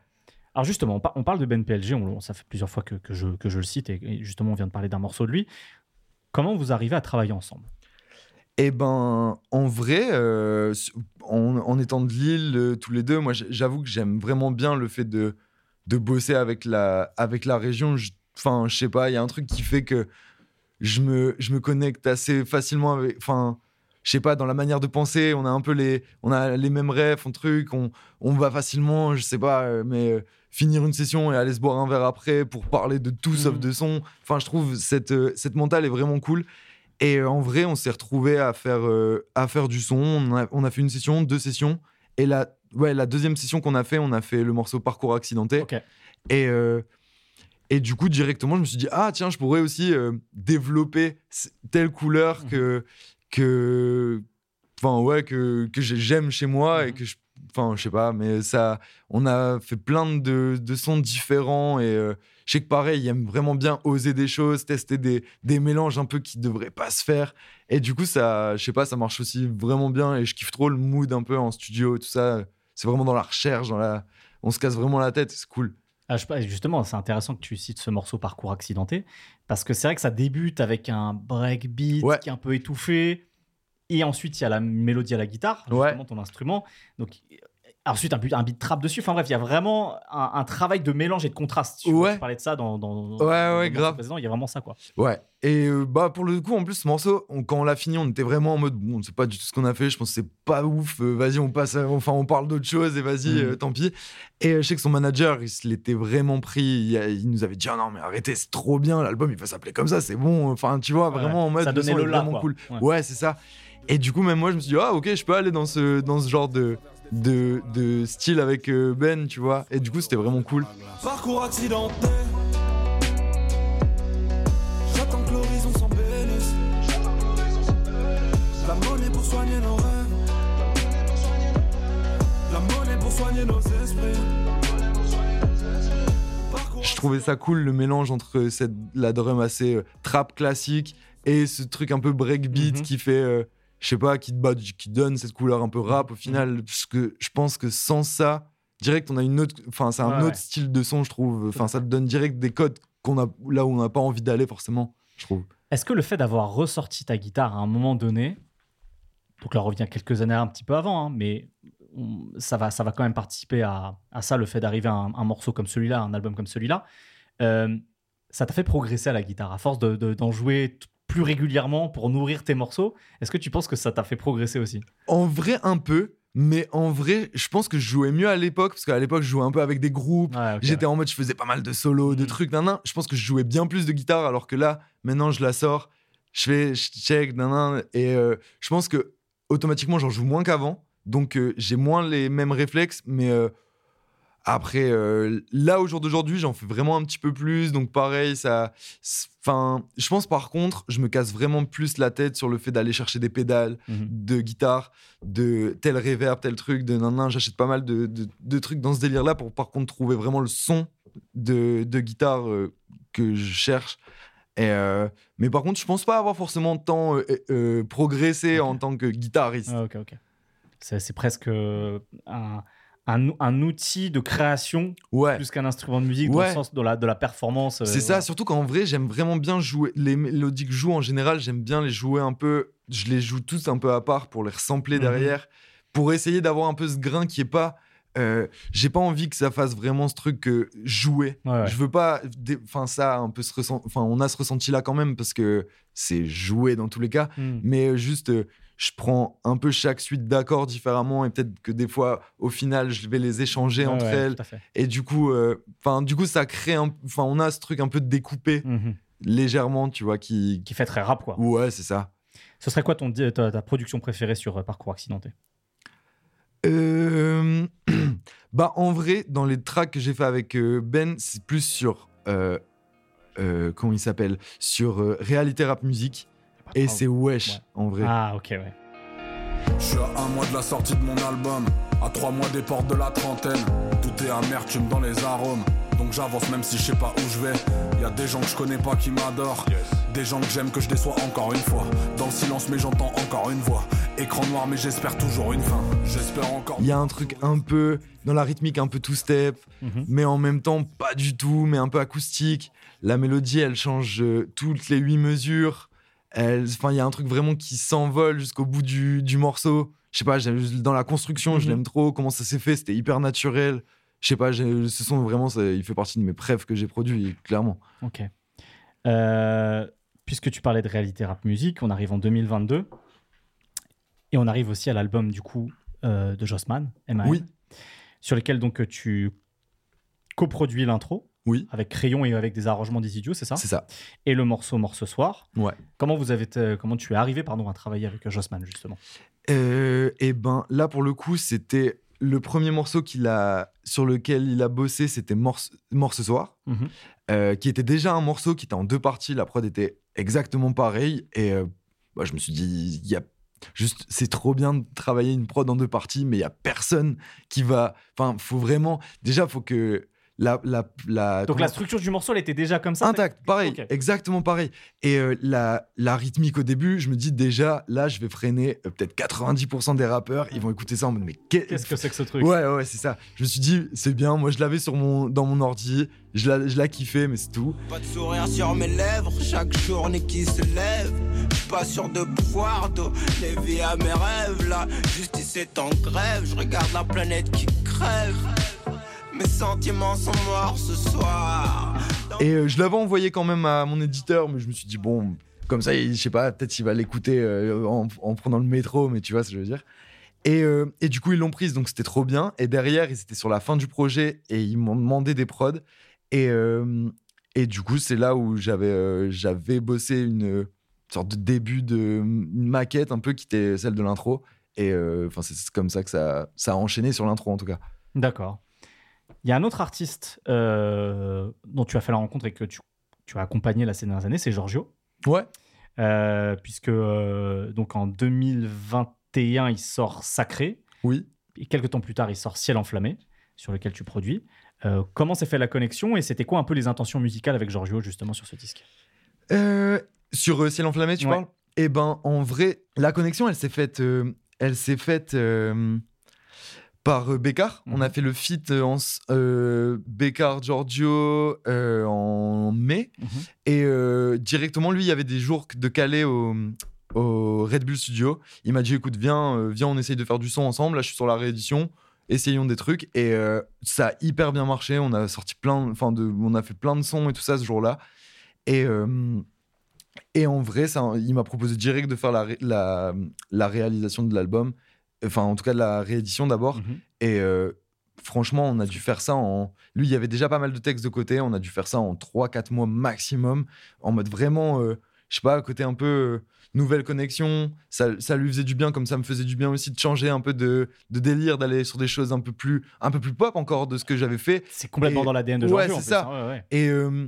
Alors justement, on, par- on parle de Ben PLG, on- ça fait plusieurs fois que, je, le cite, et, justement on vient de parler d'un morceau de lui. Comment vous arrivez à travailler ensemble? Eh ben, en vrai, euh, s- en, en étant de Lille, euh, tous les deux, moi, j'avoue que j'aime vraiment bien le fait de, bosser avec la, région. Enfin, je sais pas, il y a un truc qui fait que je me, connecte assez facilement avec. Enfin, je sais pas, dans la manière de penser, on a un peu les, on a les mêmes rêves, on truc, on, va facilement, je sais pas, euh, mais euh, finir une session et aller se boire un verre après pour parler de tout sauf Mhm. de son. Enfin, je trouve cette, euh, cette mentale est vraiment cool. Et euh, en vrai, on s'est retrouvé à faire, euh, à faire du son. On a, on a fait une session, deux sessions. Et la, ouais, la deuxième session qu'on a fait, on a fait le morceau Parcours accidenté. Et, euh, et du coup, directement, je me suis dit, ah tiens, je pourrais aussi euh, développer telle couleur Mhm. que, que, enfin, ouais, que, que j'ai- j'aime chez moi et Mhm. que je, enfin, je sais pas, mais ça, on a fait plein de, de sons différents et euh, je sais que pareil, il aime vraiment bien oser des choses, tester des, des mélanges un peu qui devraient pas se faire. Et du coup, ça, je sais pas, ça marche aussi vraiment bien et je kiffe trop le mood un peu en studio, tout ça. C'est vraiment dans la recherche, dans la, on se casse vraiment la tête, c'est cool. Ah, justement, c'est intéressant que tu cites ce morceau Parcours accidenté, parce que c'est vrai que ça débute avec un breakbeat Ouais. qui est un peu étouffé, et ensuite il y a la mélodie à la guitare, Ouais. justement ton instrument. Donc ensuite un beat, un beat trap dessus. Enfin bref, il y a vraiment un, un travail de mélange et de contraste. Tu, Ouais. parlais de ça dans, dans, Ouais, dans ouais, le grave. précédent, Il y a vraiment ça quoi. Ouais. Et euh, bah pour le coup, en plus, ce morceau, on- quand on l'a fini, on était vraiment en mode bon, on sait pas du tout ce qu'on a fait. Je pense que c'est pas ouf. euh, vas-y, on passe. à- enfin, on parle d'autre chose et vas-y, Mhm. euh, tant pis. Et je sais que son manager, il se l'était vraiment pris. Il, nous avait dit ah non mais arrêtez, c'est trop bien. L'album, il va s'appeler comme ça, c'est bon. Enfin, tu vois, Ouais. vraiment en mode Ça le donnait le est là, vraiment quoi. cool. Ouais. Ouais, c'est ça. Et du coup, même moi, je me suis dit ah ok, je peux aller dans ce dans ce genre de de, de style avec euh, Ben, tu vois. Et du coup, c'était vraiment cool. Parcours accidenté. J'attends que l'horizon s'embellisse. La monnaie pour soigner nos rêves. La monnaie pour soigner nos esprits. Je trouvais ça cool le mélange entre cette, la drum assez euh, trap classique et ce truc un peu breakbeat Mhm. qui fait, euh, je sais pas, qui, te bat- qui donne cette couleur un peu rap au final. Parce que je pense que sans ça, direct, on a une autre, enfin, c'est un Ouais, autre style de son, je trouve. Enfin, ça te donne direct des codes qu'on a là où on n'a pas envie d'aller forcément, je trouve. Est-ce que le fait d'avoir ressorti ta guitare à un moment donné, donc là on revient quelques années un petit peu avant, hein, mais on- ça, va, ça va quand même participer à, à ça, le fait d'arriver à un, un morceau comme celui-là, un album comme celui-là, euh, ça t'a fait progresser à la guitare, à force de- de- d'en jouer plus régulièrement pour nourrir tes morceaux. Est-ce que tu penses que ça t'a fait progresser aussi? En vrai, un peu. Mais en vrai, je pense que je jouais mieux à l'époque, parce qu'à l'époque, je jouais un peu avec des groupes, Ouais, J'étais en mode, je faisais pas mal de solos, de Mhm. trucs, nan, nan. Je pense que je jouais bien plus de guitare, alors que là, maintenant, je la sors, je fais, je check, nan, nan, et euh, je pense que automatiquement, j'en joue moins qu'avant. Donc, euh, j'ai moins les mêmes réflexes, mais euh, après, euh, là, au jour d'aujourd'hui, j'en fais vraiment un petit peu plus. Donc, pareil, ça. Enfin, je pense par contre, je me casse vraiment plus la tête sur le fait d'aller chercher des pédales, Mhm. de guitare, de tel reverb, tel truc, de nan, nan. J'achète pas mal de, de- de trucs dans ce délire-là pour par contre trouver vraiment le son de, de guitare euh, que je cherche. Et, euh, mais par contre, je pense pas avoir forcément tant progressé Ok. en tant que guitariste. Ah, Ok, ok. C'est presque un, un, un outil de création Ouais. plus qu'un instrument de musique dans Ouais. le sens de la, de la performance. euh, C'est ça, voilà. surtout qu'en vrai, j'aime vraiment bien jouer. Les mélodies que je joue en général, j'aime bien les jouer un peu. Je les joue tous un peu à part pour les ressampler Mhm. derrière, pour essayer d'avoir un peu ce grain qui est pas. euh, J'ai pas envie que ça fasse vraiment ce truc que jouer. Ouais. Je veux pas. Enfin, ça, un peu ce ressent... Enfin, on a ce ressenti là quand même parce que c'est jouer dans tous les cas. Hmm. Mais euh, juste, euh, je prends un peu chaque suite d'accords différemment et peut-être que des fois, au final, je vais les échanger entre ouais, elles. Et du coup, euh, enfin, du coup, ça crée un. Enfin, on a ce truc un peu découpé Mhm. légèrement, tu vois, qui. Qui fait très rap, quoi. Ouais, c'est ça. Ce serait quoi ton, ta, ta production préférée sur euh, Parcours Accidenté? Euh, bah, en vrai, dans les tracks que j'ai fait avec Ben, c'est plus sur. euh, euh, comment il s'appelle? Sur Réalité Rap Musique. Et c'est Wesh, Ouais. en vrai. Ah, ok, ouais. Je suis à un mois de la sortie de mon album, à trois mois des portes de la trentaine. Tout est amertume dans les arômes, donc j'avance même si je sais pas où je vais. Y a des gens que je connais pas qui m'adorent, des gens que j'aime que je déçois encore une fois. Dans le silence, mais j'entends encore une voix. Écran noir, mais j'espère toujours une fin. J'espère encore. Il y a un truc un peu. Dans la rythmique, un peu two-step, Mhm. mais en même temps, pas du tout, mais un peu acoustique. La mélodie, elle change euh, toutes les huit mesures. Elle- enfin, il y a un truc vraiment qui s'envole jusqu'au bout du, du morceau. Je sais pas, dans la construction, je Mhm. l'aime trop. Comment ça s'est fait, c'était hyper naturel. Je sais pas, ce son vraiment, ça- il fait partie de mes preuves que j'ai produits, clairement. Ok. Euh, puisque tu parlais de réalité rap musique, on arrive en 2022 et on arrive aussi à l'album du coup euh, de Jossman, M.A.N., Oui. sur lequel donc tu coproduis l'intro Oui. avec Crayon et avec des arrangements des idiots, c'est ça C'est ça. Et le morceau Mort ce soir. Ouais. Comment vous avez, comment tu es arrivé pardon à travailler avec Jossman justement? Euh, et ben là pour le coup c'était le premier morceau qu'il a sur lequel il a bossé c'était Mort, Mort ce soir Mhm. euh, qui était déjà un morceau qui était en deux parties la prod était exactement pareil et euh, bah, je me suis dit il y a juste c'est trop bien de travailler une prod en deux parties mais il y a personne qui va enfin faut vraiment déjà faut que la la, la Donc la structure du morceau elle était déjà comme ça Intact, pareil, exactement pareil. Et euh, la, la rythmique au début, je me dis déjà, là, je vais freiner euh, peut-être 90% des rappeurs. Ils vont écouter ça en mode, mais qu'est- Qu'est-ce que c'est que ce truc? Ouais, ouais, c'est ça. Je me suis dit, c'est bien, moi je l'avais sur mon, dans mon ordi, je la, je la kiffais, mais c'est tout. Pas de sourire sur mes lèvres, chaque journée qui se lève. Pas sûr de pouvoir donner vie à mes rêves. La justice est en grève, je regarde la planète qui crève. Mes sentiments sont morts ce soir. Et euh, je l'avais envoyé quand même à mon éditeur, mais je me suis dit, bon, comme ça, il- je sais pas, peut-être il va l'écouter euh, en, en prenant le métro, mais tu vois ce que je veux dire. Et, euh, et du coup, ils l'ont prise, donc c'était trop bien. Et derrière, ils étaient sur la fin du projet et ils m'ont demandé des prods. Et, euh, et du coup, c'est là où j'avais euh, j'avais bossé une sorte de début de une maquette un peu qui était celle de l'intro. Et euh, enfin, c'est c'est comme ça que ça, ça a enchaîné sur l'intro en tout cas. D'accord. Il y a un autre artiste euh, dont tu as fait la rencontre et que tu, tu as accompagné là ces dernières années, c'est Giorgio. Ouais. Euh, puisque euh, donc en 2021, il sort Sacré. Oui. Et quelques temps plus tard, il sort Ciel enflammé, sur lequel tu produis. Comment s'est fait la connexion et c'était quoi un peu les intentions musicales avec Giorgio justement sur ce disque? Sur Ciel enflammé, tu Ouais. parles? Eh ben, en vrai, la connexion, elle s'est faite, elle s'est faite euh, par euh. On Mhm. a fait le feat euh, en euh, Bécard Giorgio euh, en mai, Mhm. et euh, directement, lui, il y avait des jours de Calais au, au Red Bull Studio. Il m'a dit, écoute, viens, viens, on essaye de faire du son ensemble. Là, je suis sur la réédition. Essayons des trucs et ça a hyper bien marché. On a sorti plein, enfin, de, on a fait plein de sons et tout ça ce jour-là. Et et en vrai, ça, il m'a proposé direct de faire la, la réalisation de l'album, enfin en tout cas de la réédition d'abord. Mhm. Et euh, franchement, on a dû faire ça en... Lui, il y avait déjà pas mal de textes de côté, on a dû faire ça en 3-4 mois maximum, en mode vraiment, euh, je sais pas, côté un peu euh, nouvelle connexion. Ça, ça lui faisait du bien, comme ça me faisait du bien aussi de changer un peu de, de délire, d'aller sur des choses un peu, plus, un peu plus pop encore de ce que j'avais fait. C'est complètement Et- dans l'ADN de Ouais, Giorgio. en c'est ça. hein, ouais, ouais. Et, euh,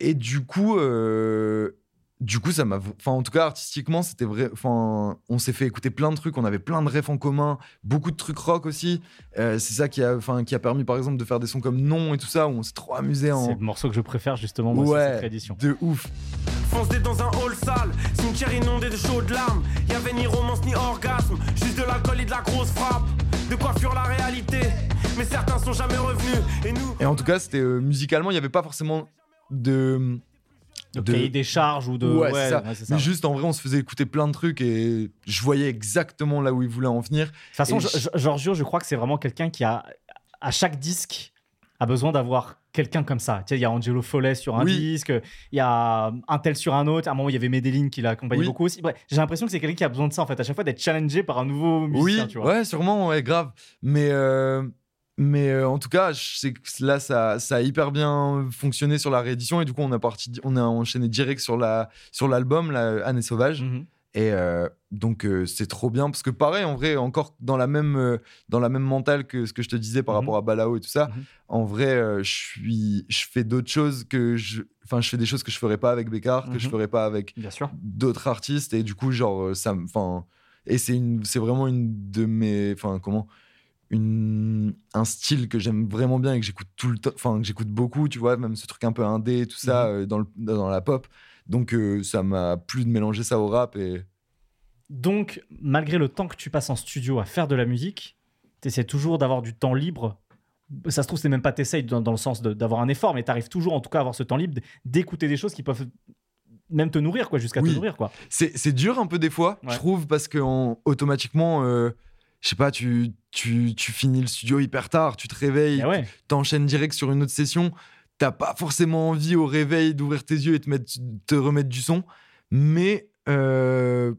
et du coup, euh, du coup, ça m'a. Enfin, en tout cas, artistiquement, c'était vrai. Enfin, on s'est fait écouter plein de trucs. On avait plein de refs en commun, beaucoup de trucs rock aussi. Euh, c'est ça qui a, enfin, qui a permis, par exemple, de faire des sons comme Non et tout ça, où on s'est trop amusé C'est en. le morceau que je préfère justement moi, Ouais, cette édition. de ouf. Foncé dans un hall sale, cimetière inondé de chaudes larmes. Y'avait ni romance ni orgasme, juste de l'alcool et de la grosse frappe. De quoi fuir la réalité, mais certains sont jamais revenus. Et nous. Et en tout cas, c'était euh, musicalement, il n'y avait pas forcément de. De de- cahier des charges ou de. Ouais, c'est ça. ouais, ça, Mais juste en vrai, on se faisait écouter plein de trucs et je voyais exactement là où il voulait en venir. De toute façon, Gi- Giorgio, je crois que c'est vraiment quelqu'un qui a, à chaque disque, a besoin d'avoir quelqu'un comme ça. Tu sais, il y a Angelo Follet sur un Oui. disque, il y a un tel sur un autre. À un moment, il y avait Medellin qui l'a accompagné Oui. beaucoup aussi. Bref, j'ai l'impression que c'est quelqu'un qui a besoin de ça, en fait, à chaque fois d'être challengé par un nouveau musicien, oui, tu vois. ouais, sûrement, ouais, grave. Mais, euh, mais euh, en tout cas, je sais que là, ça, ça a hyper bien fonctionné sur la réédition et du coup, on a, parti, on a enchaîné direct sur la sur l'album, la Année sauvage. Mhm. Et euh, donc, euh, c'est trop bien parce que pareil, en vrai, encore dans la même dans la même mentale que ce que je te disais par Mhm. rapport à Balao et tout ça. Mhm. En vrai, je suis, je fais d'autres choses que je, enfin, je fais des choses que je ferais pas avec Bécard, que je Mhm. ferais pas avec d'autres artistes et du coup genre ça enfin et c'est vraiment une de mes enfin comment une un style que j'aime vraiment bien et que j'écoute tout le temps enfin que j'écoute beaucoup tu vois même ce truc un peu indé tout ça Mhm. euh, dans le, dans la pop donc euh, ça m'a plu de mélanger ça au rap et Donc, malgré le temps que tu passes en studio à faire de la musique, tu essaies toujours d'avoir du temps libre. Ça se trouve, c'est même pas t'essayes dans, dans le sens d'avoir un effort, mais tu arrives toujours en tout cas à avoir ce temps libre d'écouter des choses qui peuvent même te nourrir, quoi, jusqu'à Oui. te nourrir, quoi. C'est dur un peu des fois, Ouais. je trouve, parce que en- automatiquement, euh, je sais pas, tu, tu, tu finis le studio hyper tard, tu te réveilles, Et ouais. t'enchaînes direct sur une autre session. T'as pas forcément envie au réveil d'ouvrir tes yeux et te, mettre, te remettre du son. Mais euh,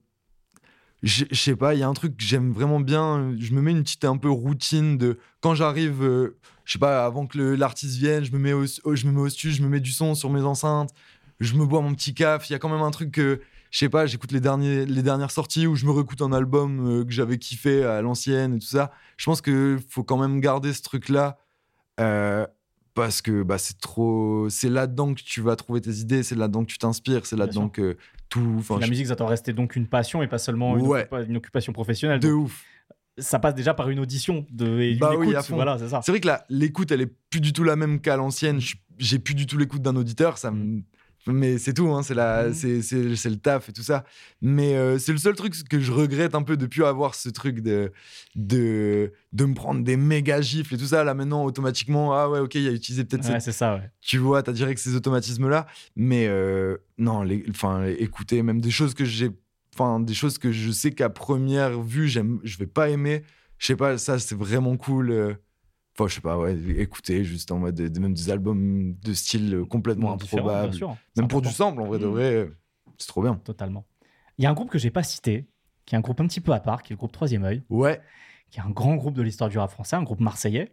je sais pas, il y a un truc que j'aime vraiment bien. Je me mets une petite un peu routine de quand j'arrive, euh, je sais pas, avant que l'artiste vienne, je me, mets au, au- je me mets au studio, je me mets du son sur mes enceintes, je me bois mon petit caf. Il y a quand même un truc que, je sais pas, j'écoute les, derniers, les dernières sorties où je me réécoute un album euh, que j'avais kiffé à l'ancienne et tout ça. Je pense qu'il faut quand même garder ce truc-là. euh, parce que bah, c'est trop. C'est là-dedans que tu vas trouver tes idées, c'est là-dedans que tu t'inspires, c'est là-dedans que tout. la je- musique, ça doit rester donc une passion et pas seulement une, Ouais. occupa- une occupation professionnelle. De Donc, ouf. ça passe déjà par une audition de, et une Bah oui, écoute, à fond. voilà, c'est ça. C'est vrai que l'écoute, elle est plus du tout la même qu'à l'ancienne. J'ai plus du tout l'écoute d'un auditeur. Ça me... Mais c'est tout, hein, c'est la- c'est c'est- c'est le taf et tout ça. Mais euh, c'est le seul truc que je regrette un peu depuis avoir ce truc de, de, de me prendre des méga gifles et tout ça. Là maintenant, automatiquement, ah ouais, ok, il a utilisé peut-être Ouais, c'est ça, ouais. tu vois, t'as direct ces automatismes-là. Mais euh, non, enfin, écoutez, même des choses que j'ai, enfin, des choses que je sais qu'à première vue, j'aime, je vais pas aimer. Je sais pas, ça, c'est vraiment cool. euh. Enfin, je sais pas, ouais, écoutez, juste en mode, des- même des albums de style complètement improbable. sûr. Même pour du sample, en vrai de Mhm. vrai, c'est trop bien. Totalement. Il y a un groupe que j'ai pas cité, qui est un groupe un petit peu à part, qui est le groupe Troisième œil, Ouais, qui est un grand groupe de l'histoire du rap français, un groupe marseillais.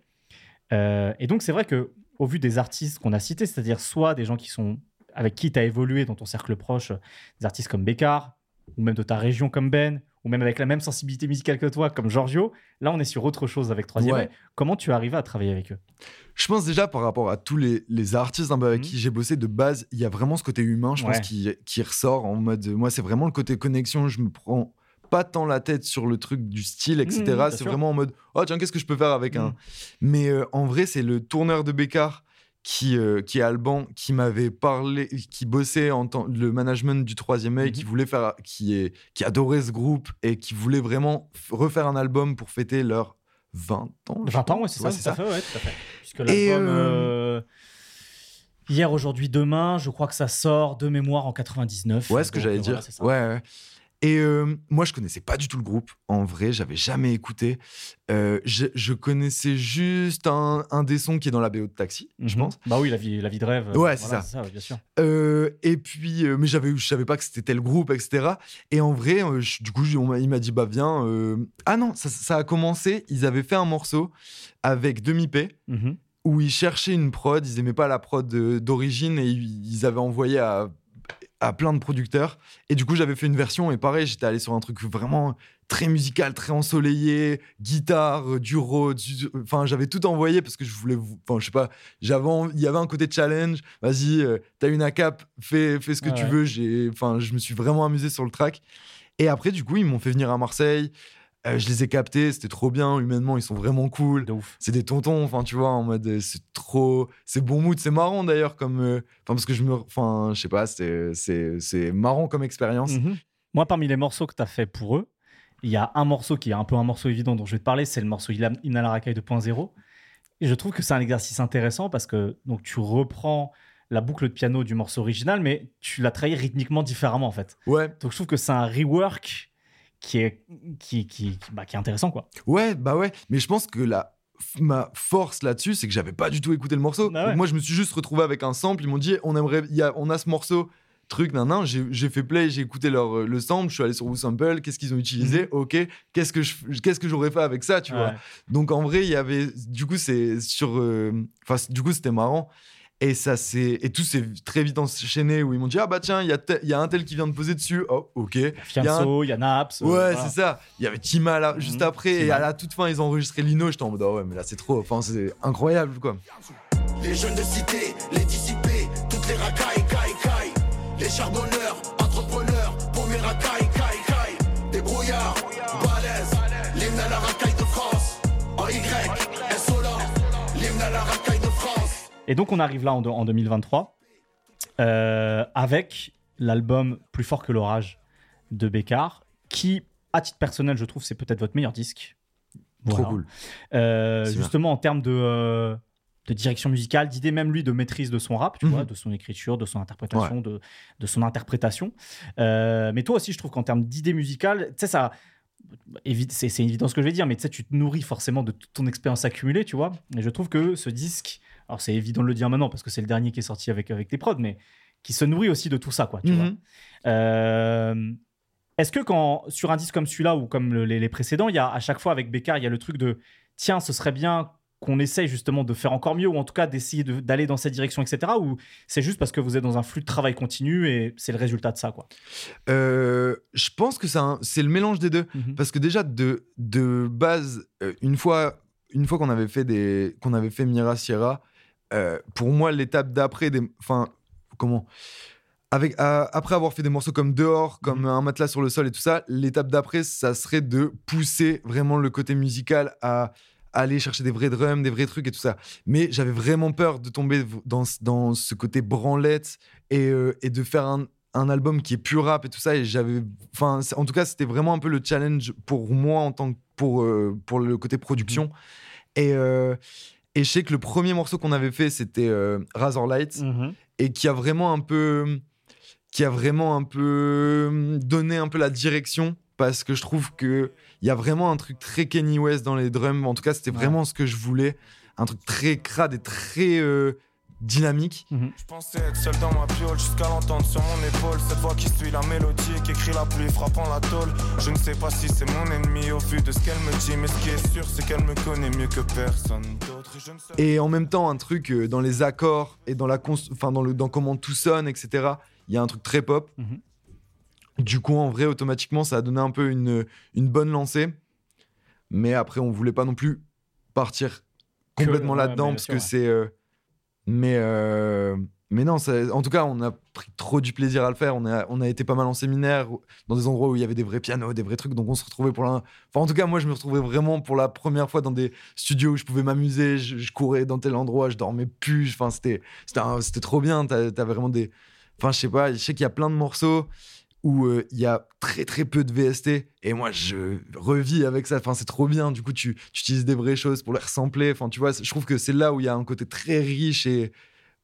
Euh, et donc, c'est vrai que au vu des artistes qu'on a cités, c'est-à-dire soit des gens qui sont avec qui tu as évolué dans ton cercle proche, des artistes comme Bécard, ou même de ta région comme Ben, ou même avec la même sensibilité musicale que toi, comme Giorgio, là, on est sur autre chose avec Troisième Ouais. Comment tu es arrivé à travailler avec eux? Je pense déjà par rapport à tous les, les artistes un peu avec Mhm. qui j'ai bossé de base, il y a vraiment ce côté humain, je Ouais. pense, qui, qui ressort en mode. Moi, c'est vraiment le côté connexion. Je me prends pas tant la tête sur le truc du style, etc. Mhm, c'est vraiment en mode Oh, tiens, qu'est-ce que je peux faire avec un? Mhm. Mais euh, en vrai, c'est le tourneur de Bécard qui, euh, qui est Alban, qui m'avait parlé, qui bossait en tant le management du troisième œil, Mhm. qui voulait faire, qui, est, qui adorait ce groupe et qui voulait vraiment refaire un album pour fêter leurs 20 ans. je 20 ans, ouais, c'est Ouais, ça, tout à fait, ouais, tout à fait. Puisque Et, l'album, euh, euh, hier, aujourd'hui, demain, je crois que ça sort de mémoire en 99. Ouais, ce que j'allais dire. voilà, c'est ça. ouais, ouais. Et euh, moi, je connaissais pas du tout le groupe. En vrai, j'avais jamais écouté. Euh, je, je connaissais juste un, un des sons qui est dans la BO de Taxi, je Mhm. pense. Bah oui, la vie, la vie de rêve. euh, Ouais, c'est ça. ouais, bien sûr. Euh, et puis, mais j'avais, je savais pas que c'était tel groupe, etc. Et en vrai, je- du coup, on il m'a dit, bah viens. Ah non, ça, ça a commencé. Ils avaient fait un morceau avec Demi P Mhm. où ils cherchaient une prod, ils aimaient pas la prod d'origine et ils avaient envoyé à, à plein de producteurs. Et du coup, j'avais fait une version et pareil, j'étais allé sur un truc vraiment très musical, très ensoleillé, guitare, euh, du du- enfin j'avais tout envoyé parce que je voulais, enfin je sais pas, j'avais, il y avait un côté challenge. Vas-y, euh, t'as une ACAP, fais, fais ce que tu ouais. veux. J'ai, enfin je me suis vraiment amusé sur le track. Et après, du coup, ils m'ont fait venir à Marseille. Euh, je les ai captés, c'était trop bien. Humainement, ils sont vraiment cool De c'est des tontons enfin tu vois en mode euh, c'est trop c'est bon mood c'est marrant d'ailleurs comme euh, parce que je me enfin je sais pas c'est marrant comme expérience Mhm. Moi, parmi les morceaux que tu as fait pour eux, il y a un morceau qui est un peu un morceau évident dont je vais te parler, c'est le morceau Hymne à la racaille 2.0. Et je trouve que c'est un exercice intéressant parce que donc tu reprends la boucle de piano du morceau original, mais tu l'as travaillé rythmiquement différemment en fait. ouais Donc je trouve que c'est un rework qui est, qui, qui, qui- bah, qui est intéressant quoi. ouais bah ouais. Mais je pense que la ma force là-dessus c'est que j'avais pas du tout écouté le morceau. Ah ouais. Donc moi je me suis juste retrouvé avec un sample. Ils m'ont dit on aimerait y a on a ce morceau truc nan nan. J'ai fait play j'ai écouté leur euh, le sample. Je suis allé sur WooSample qu'est-ce qu'ils ont utilisé? Ok. Qu'est-ce que je qu'est-ce que j'aurais fait avec ça tu vois? Donc en vrai, il y avait du coup c'est sur euh, enfin du coup c'était marrant et ça c'est et tout s'est très vite enchaîné où ils m'ont dit ah bah tiens, il y a il y a un tel qui vient de poser dessus. Oh, OK. Il y a un- Fianso, il y a Naps. euh, Ouais, voilà. c'est ça. Il y avait Tima là juste Mhm, après et Tima. à la toute fin, ils ont enregistré Lino, j'étais en mode ah ouais, mais là c'est trop enfin c'est incroyable quoi. Les jeunes de cité, les dissipés, toutes les racailles, caille, caille. Les charbonneurs, entrepreneurs, pour mes racailles, caille, caille. Des brouillards, balèzes, l'hymne à la racaille de France. En Y, insolent, l'hymne à la racaille de France. Et donc on arrive là en, en 2023 euh, avec l'album Plus fort que l'orage de Bécard, qui, à titre personnel, je trouve, c'est peut-être votre meilleur disque. Trop cool. Euh, bien. justement, en termes de, euh, de direction musicale, d'idées même lui de maîtrise de son rap, tu Mhm. vois, de son écriture, de son interprétation, de, de son interprétation. Mais toi aussi, je trouve qu'en termes d'idées musicales, tu sais, ça. c'est évident ce que je vais dire, mais tu sais, tu te nourris forcément de toute ton expérience accumulée, tu vois. Et je trouve que ce disque, alors c'est évident de le dire maintenant parce que c'est le dernier qui est sorti avec, avec tes prods, mais qui se nourrit aussi de tout ça, quoi, tu Mhm. vois. Euh, Est-ce que quand sur un disque comme celui-là ou comme le- les, les précédents, il y a à chaque fois avec Bécard, il y a le truc de tiens, ce serait bien qu'on essaye justement de faire encore mieux ou en tout cas d'essayer de- d'aller dans cette direction, etc. Ou c'est juste parce que vous êtes dans un flux de travail continu et c'est le résultat de ça, quoi? Euh, je pense que c'est le mélange des deux. Parce que déjà, de, de base, euh, une fois, une fois qu'on avait fait, des, qu'on avait fait Mira Sierra, euh, pour moi, l'étape d'après, des- enfin, comment? Avec, après avoir fait des morceaux comme Dehors, comme Un matelas sur le sol et tout ça, l'étape d'après, ça serait de pousser vraiment le côté musical à aller chercher des vrais drums, des vrais trucs et tout ça. Mais j'avais vraiment peur de tomber dans, dans ce côté branlette et, euh, et de faire un, un album qui est pur rap et tout ça. Et j'avais, enfin, en tout cas, c'était vraiment un peu le challenge pour moi en tant que pour euh, pour le côté production. Et euh, et je sais que le premier morceau qu'on avait fait, c'était euh, Razor Light. Et qui a vraiment un peu qui a vraiment un peu hum, donné un peu la direction. Parce que je trouve que il y a vraiment un truc très Kenny West dans les drums. En tout cas, c'était vraiment ce que je voulais, un truc très crade et très euh, dynamique. Je pensais être seul dans ma piole jusqu'à l'entendre sur mon épaule. Cette voix qui suit la mélodie et qui écrit la pluie frappant la tôle. Je ne sais pas si c'est mon ennemi au vu de ce qu'elle me dit, mais ce qui est sûr, c'est qu'elle me connaît mieux que personne d'autre. Et je ne sais Et en même temps, un truc euh, dans les accords et dans la cons- enfin dans le dans comment tout sonne, etc. Il y a un truc très pop. Mhm. Du coup, en vrai, automatiquement, ça a donné un peu une, une bonne lancée. Mais après, on voulait pas non plus partir complètement là-dedans parce que ouais. c'est. euh, mais euh, mais non, en tout cas, on a pris trop du plaisir à le faire. On a, on a été pas mal en séminaire, dans des endroits où il y avait des vrais pianos, des vrais trucs. Donc on se retrouvait pour la. Enfin, en tout cas, moi, je me retrouvais vraiment pour la première fois dans des studios où je pouvais m'amuser. Je, courais dans tel endroit, je dormais plus. Enfin, c'était, c'était, c'était trop bien. T'as- T'avais vraiment des. Enfin, je sais pas, je sais qu'il y a plein de morceaux où euh, il y a très très peu de VST et moi je revis avec ça. Enfin c'est trop bien. Du coup tu, utilises des vraies choses pour les ressembler. Enfin tu vois je trouve que c'est là où il y a un côté très riche et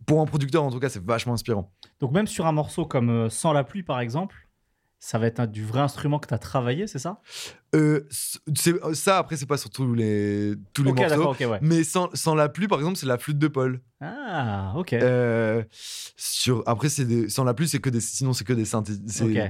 pour un producteur en tout cas c'est vachement inspirant. Donc même sur un morceau comme euh, Sans la pluie, par exemple, ça va être un- du vrai instrument que tu as travaillé, c'est ça? Euh, c'est- ça après c'est pas sur tous les tous les morceaux ouais. mais sans, sans la pluie par exemple c'est la flûte de Paul Ah, ok. Euh, sur après des- sans la pluie c'est que des sinon c'est que des synthés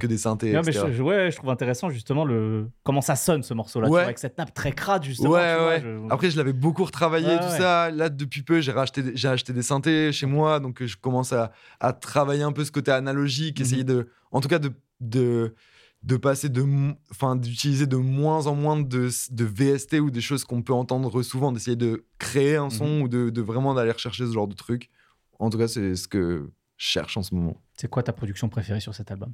que des synthés Non, mais je, je- ouais, je trouve intéressant justement le comment ça sonne ce morceau-là, Ouais. avec cette nappe très crade justement. Ouais, vois, ouais. je- Après, je l'avais beaucoup retravaillé, tout ça. Là, depuis peu, j'ai racheté, j'ai acheté des synthés chez moi, donc euh, je commence à, à travailler un peu ce côté analogique, Mhm. essayer de, en tout cas, de, de, de passer de, enfin, d'utiliser de moins en moins de, de VST ou des choses qu'on peut entendre souvent, d'essayer de créer un son Mhm. ou de, de vraiment d'aller rechercher ce genre de truc. En tout cas, c'est ce que je cherche en ce moment. C'est quoi ta production préférée sur cet album?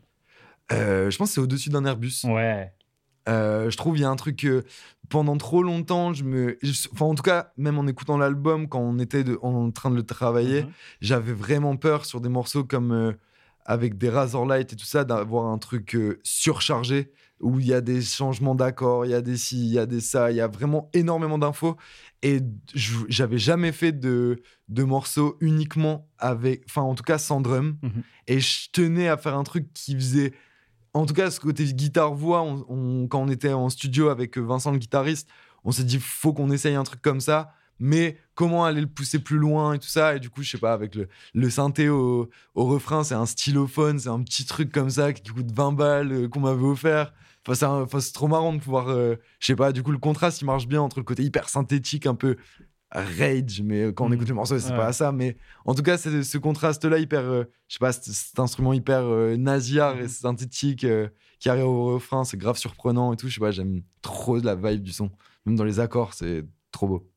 Euh, je pense que c'est au-dessus d'un Airbus. Ouais. Euh, je trouve il y a un truc que pendant trop longtemps, je me, enfin en tout cas même en écoutant l'album quand on était de- en train de le travailler, Mhm. j'avais vraiment peur sur des morceaux comme euh, avec des Razor Light et tout ça d'avoir un truc euh, surchargé où il y a des changements d'accords, il y a des ci, il y a des ça, il y a vraiment énormément d'infos. Et j'avais jamais fait de de morceaux uniquement avec, enfin en tout cas sans drum. Mhm. et je tenais à faire un truc qui faisait en tout cas, ce côté guitare-voix, on- on- quand on était en studio avec Vincent le guitariste, on s'est dit faut qu'on essaye un truc comme ça, mais comment aller le pousser plus loin et tout ça. Et du coup, je sais pas, avec le, le synthé au, au refrain, c'est un stylophone, c'est un petit truc comme ça qui coûte 20 balles euh, qu'on m'avait offert. Enfin, c'est trop marrant de pouvoir, euh, je sais pas, du coup, le contraste il marche bien entre le côté hyper synthétique, un peu rage, mais quand on Mhm. écoute le morceau, c'est Ouais. pas ça. Mais en tout cas, c'est ce contraste-là hyper, euh, je sais pas, cet, instrument hyper euh, nasillard et synthétique euh, qui arrive au refrain, c'est grave surprenant et tout. Je sais pas, j'aime trop la vibe du son. Même dans les accords, c'est trop beau.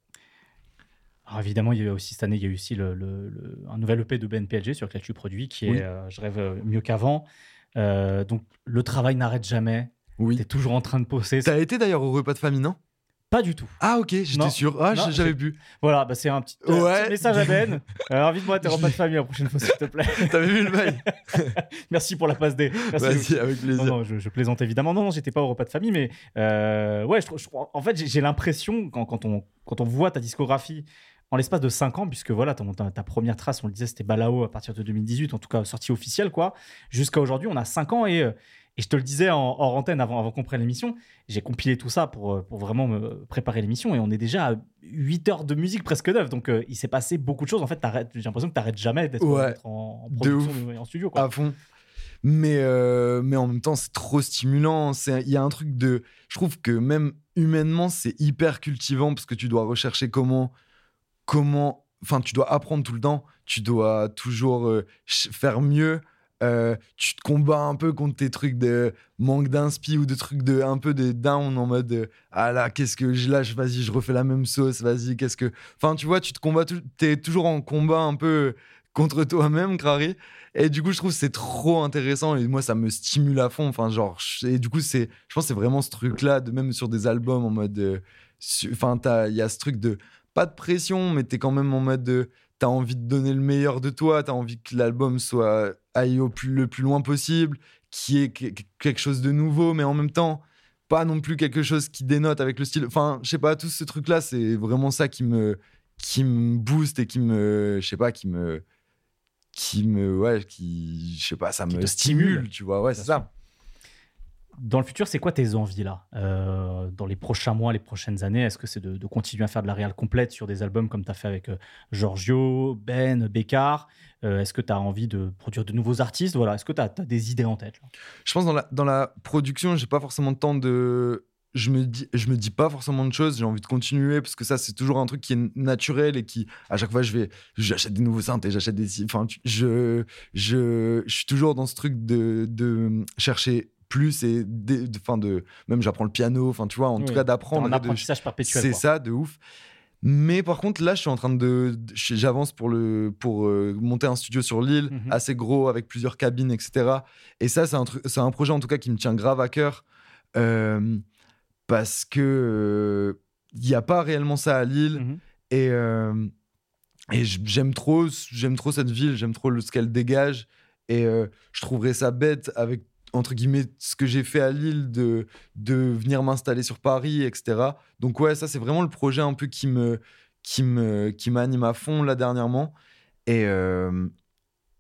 Alors évidemment, il y a aussi cette année, il y a eu aussi le, le- le- un nouvel EP de BNPLG sur lequel tu produis, qui est Oui. euh, Je rêve euh, mieux qu'avant. Euh, donc le travail n'arrête jamais. Oui. Tu es toujours en train de poser. T'as été d'ailleurs au repas de famille, non? Pas du tout. Ah, ok, j'étais sûr. Ah, j'avais bu. Voilà, bah c'est un petit, Ouais. petit message à Ben. Euh, Invite-moi à tes repas de famille la prochaine fois, s'il te plaît. T'avais vu le bail? Merci pour la passe D. Merci. Vas-y, avec plaisir. Non, non, je, je plaisante évidemment. Non, non, j'étais pas au repas de famille, mais euh, ouais, je, je en fait, j'ai j'ai l'impression, quand, quand, on, quand on voit ta discographie en l'espace de 5 ans, puisque voilà, ta, ta première trace, on le disait, c'était Balao à partir de 2018, en tout cas sortie officielle, quoi. Jusqu'à aujourd'hui, on a 5 ans et, euh, et je te le disais en, hors antenne avant, avant qu'on prenne l'émission, j'ai compilé tout ça pour, euh, pour vraiment me préparer l'émission et on est déjà à 8 heures de musique presque 9. Donc euh, il s'est passé beaucoup de choses. En fait, t'arrêtes- j'ai l'impression que tu n'arrêtes jamais d'être Ouais. en, De studio. Quoi. à fond. Mais, euh, mais en même temps, c'est trop stimulant. Il y a un truc de. Je trouve que même humainement, c'est hyper cultivant parce que tu dois rechercher comment. Comment enfin, tu dois apprendre tout le temps. Tu dois toujours euh, faire mieux. Euh, tu te combats un peu contre tes trucs de manque d'inspi ou de trucs de un peu de down en mode euh, ah là qu'est-ce que je lâche vas-y je refais la même sauce vas-y qu'est-ce que enfin tu vois tu te combats tu es toujours en combat un peu contre toi-même Crary et du coup, je trouve c'est trop intéressant et moi, ça me stimule à fond. Enfin, genre, et du coup, c'est, je pense, c'est vraiment ce truc-là, de même sur des albums en mode, enfin, il y a ce truc de pas de pression, mais t'es quand même en mode de, t'as envie de donner le meilleur de toi, t'as envie que l'album soit aille au plus, le plus loin possible, qui est quelque chose de nouveau, mais en même temps, pas non plus quelque chose qui dénote avec le style. Enfin, je sais pas, tout ce truc-là, c'est vraiment ça qui me, qui me booste et qui me, je sais pas, qui me qui me ouais qui je sais pas ça Qui me stimule, stimule. tu vois ouais c'est ça Dans le futur, c'est quoi tes envies là Euh, Dans les prochains mois, les prochaines années, est-ce que c'est de, continuer à faire de la réal complète sur des albums comme tu as fait avec euh, Giorgio, Ben, Bécard Euh, Est-ce que tu as envie de produire de nouveaux artistes? Voilà. Est-ce que tu as, des idées en tête je pense dans la dans la production j'ai pas forcément de temps de je me dis je me dis pas forcément de choses j'ai envie de continuer parce que ça c'est toujours un truc qui est naturel et qui à chaque fois je vais j'achète des nouveaux synthés j'achète des enfin je je je suis toujours dans ce truc de chercher plus et de enfin de même j'apprends le piano enfin tu vois en tout cas d'apprendre Un de- apprentissage perpétuel. C'est ça, de ouf. Mais par contre, là, je suis en train de. J'avance pour, le, pour euh, monter un studio sur l'île, Mhm. assez gros, avec plusieurs cabines, etc. Et ça, c'est un, truc- c'est un projet, en tout cas, qui me tient grave à cœur. euh, parce que il n'y a pas réellement ça à Lille. Mhm. Et, euh, et j'aime trop, j'aime trop cette ville, j'aime trop le, ce qu'elle dégage. Et euh, je trouverais ça bête avec, entre guillemets, ce que j'ai fait à Lille de, de venir m'installer sur Paris, etc. Donc, ouais, ça, c'est vraiment le projet un peu qui me qui me qui m'anime à fond là dernièrement. Et, euh,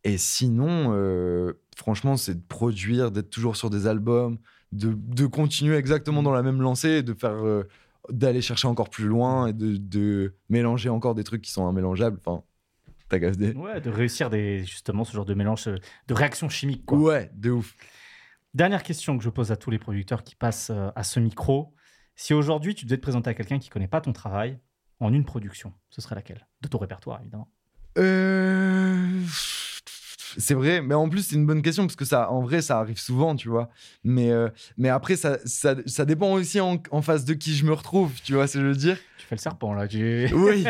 et sinon, euh, franchement, c'est de produire, d'être toujours sur des albums, de, de continuer exactement dans la même lancée, de faire euh, d'aller chercher encore plus loin et de, de mélanger encore des trucs qui sont immélangeables. Enfin, t'as capté Ouais, de réussir des, justement ce genre de mélange, de réaction chimique. Quoi. Ouais, de ouf. Dernière question que je pose à tous les producteurs qui passent euh, à ce micro. Si aujourd'hui tu devais te présenter à quelqu'un qui connaît pas ton travail en une production, ce serait laquelle? De ton répertoire, évidemment. Euh, C'est vrai, mais en plus, c'est une bonne question parce que ça, en vrai, ça arrive souvent, tu vois. Mais, euh, mais après, ça, ça, ça dépend aussi en, en face de qui je me retrouve, tu vois ce que je veux dire? Tu fais le serpent là. tu- Oui.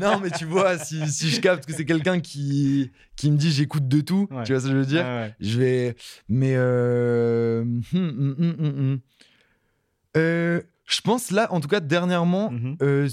non, mais tu vois, si, si je capte que c'est quelqu'un qui, qui me dit j'écoute de tout, Ouais. tu vois ce que je veux dire? Ouais, ouais. Je vais. Mais. euh, hum, hum, hum, hum, hum. Euh, je pense là, en tout cas, dernièrement, Mhm. euh,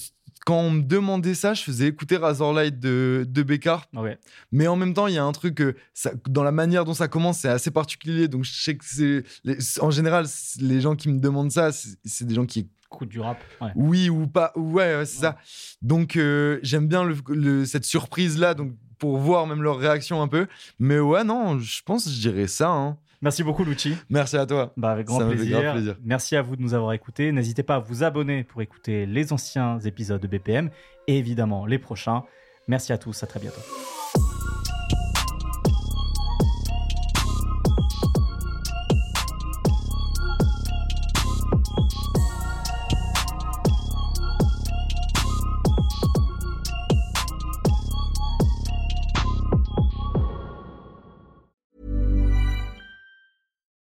quand on me demandait ça, je faisais écouter Razorlight de, de Bécard. Ouais. Mais en même temps, il y a un truc, euh, ça, dans la manière dont ça commence, c'est assez particulier. Donc, je sais que c'est. les- En général, les gens qui me demandent ça, c'est des gens qui Coup du rap. Ouais. oui ou pas. Ouais, ouais, c'est ça. Donc, euh, j'aime bien le, le- cette surprise-là, donc pour voir même leur réaction un peu. Mais ouais, non, je pense que je dirais ça. hein. Merci beaucoup, Lucci. Merci à toi. Bah, avec grand Ça plaisir. Merci à vous de nous avoir écoutés. N'hésitez pas à vous abonner pour écouter les anciens épisodes de BPM et évidemment les prochains. Merci à tous, à très bientôt.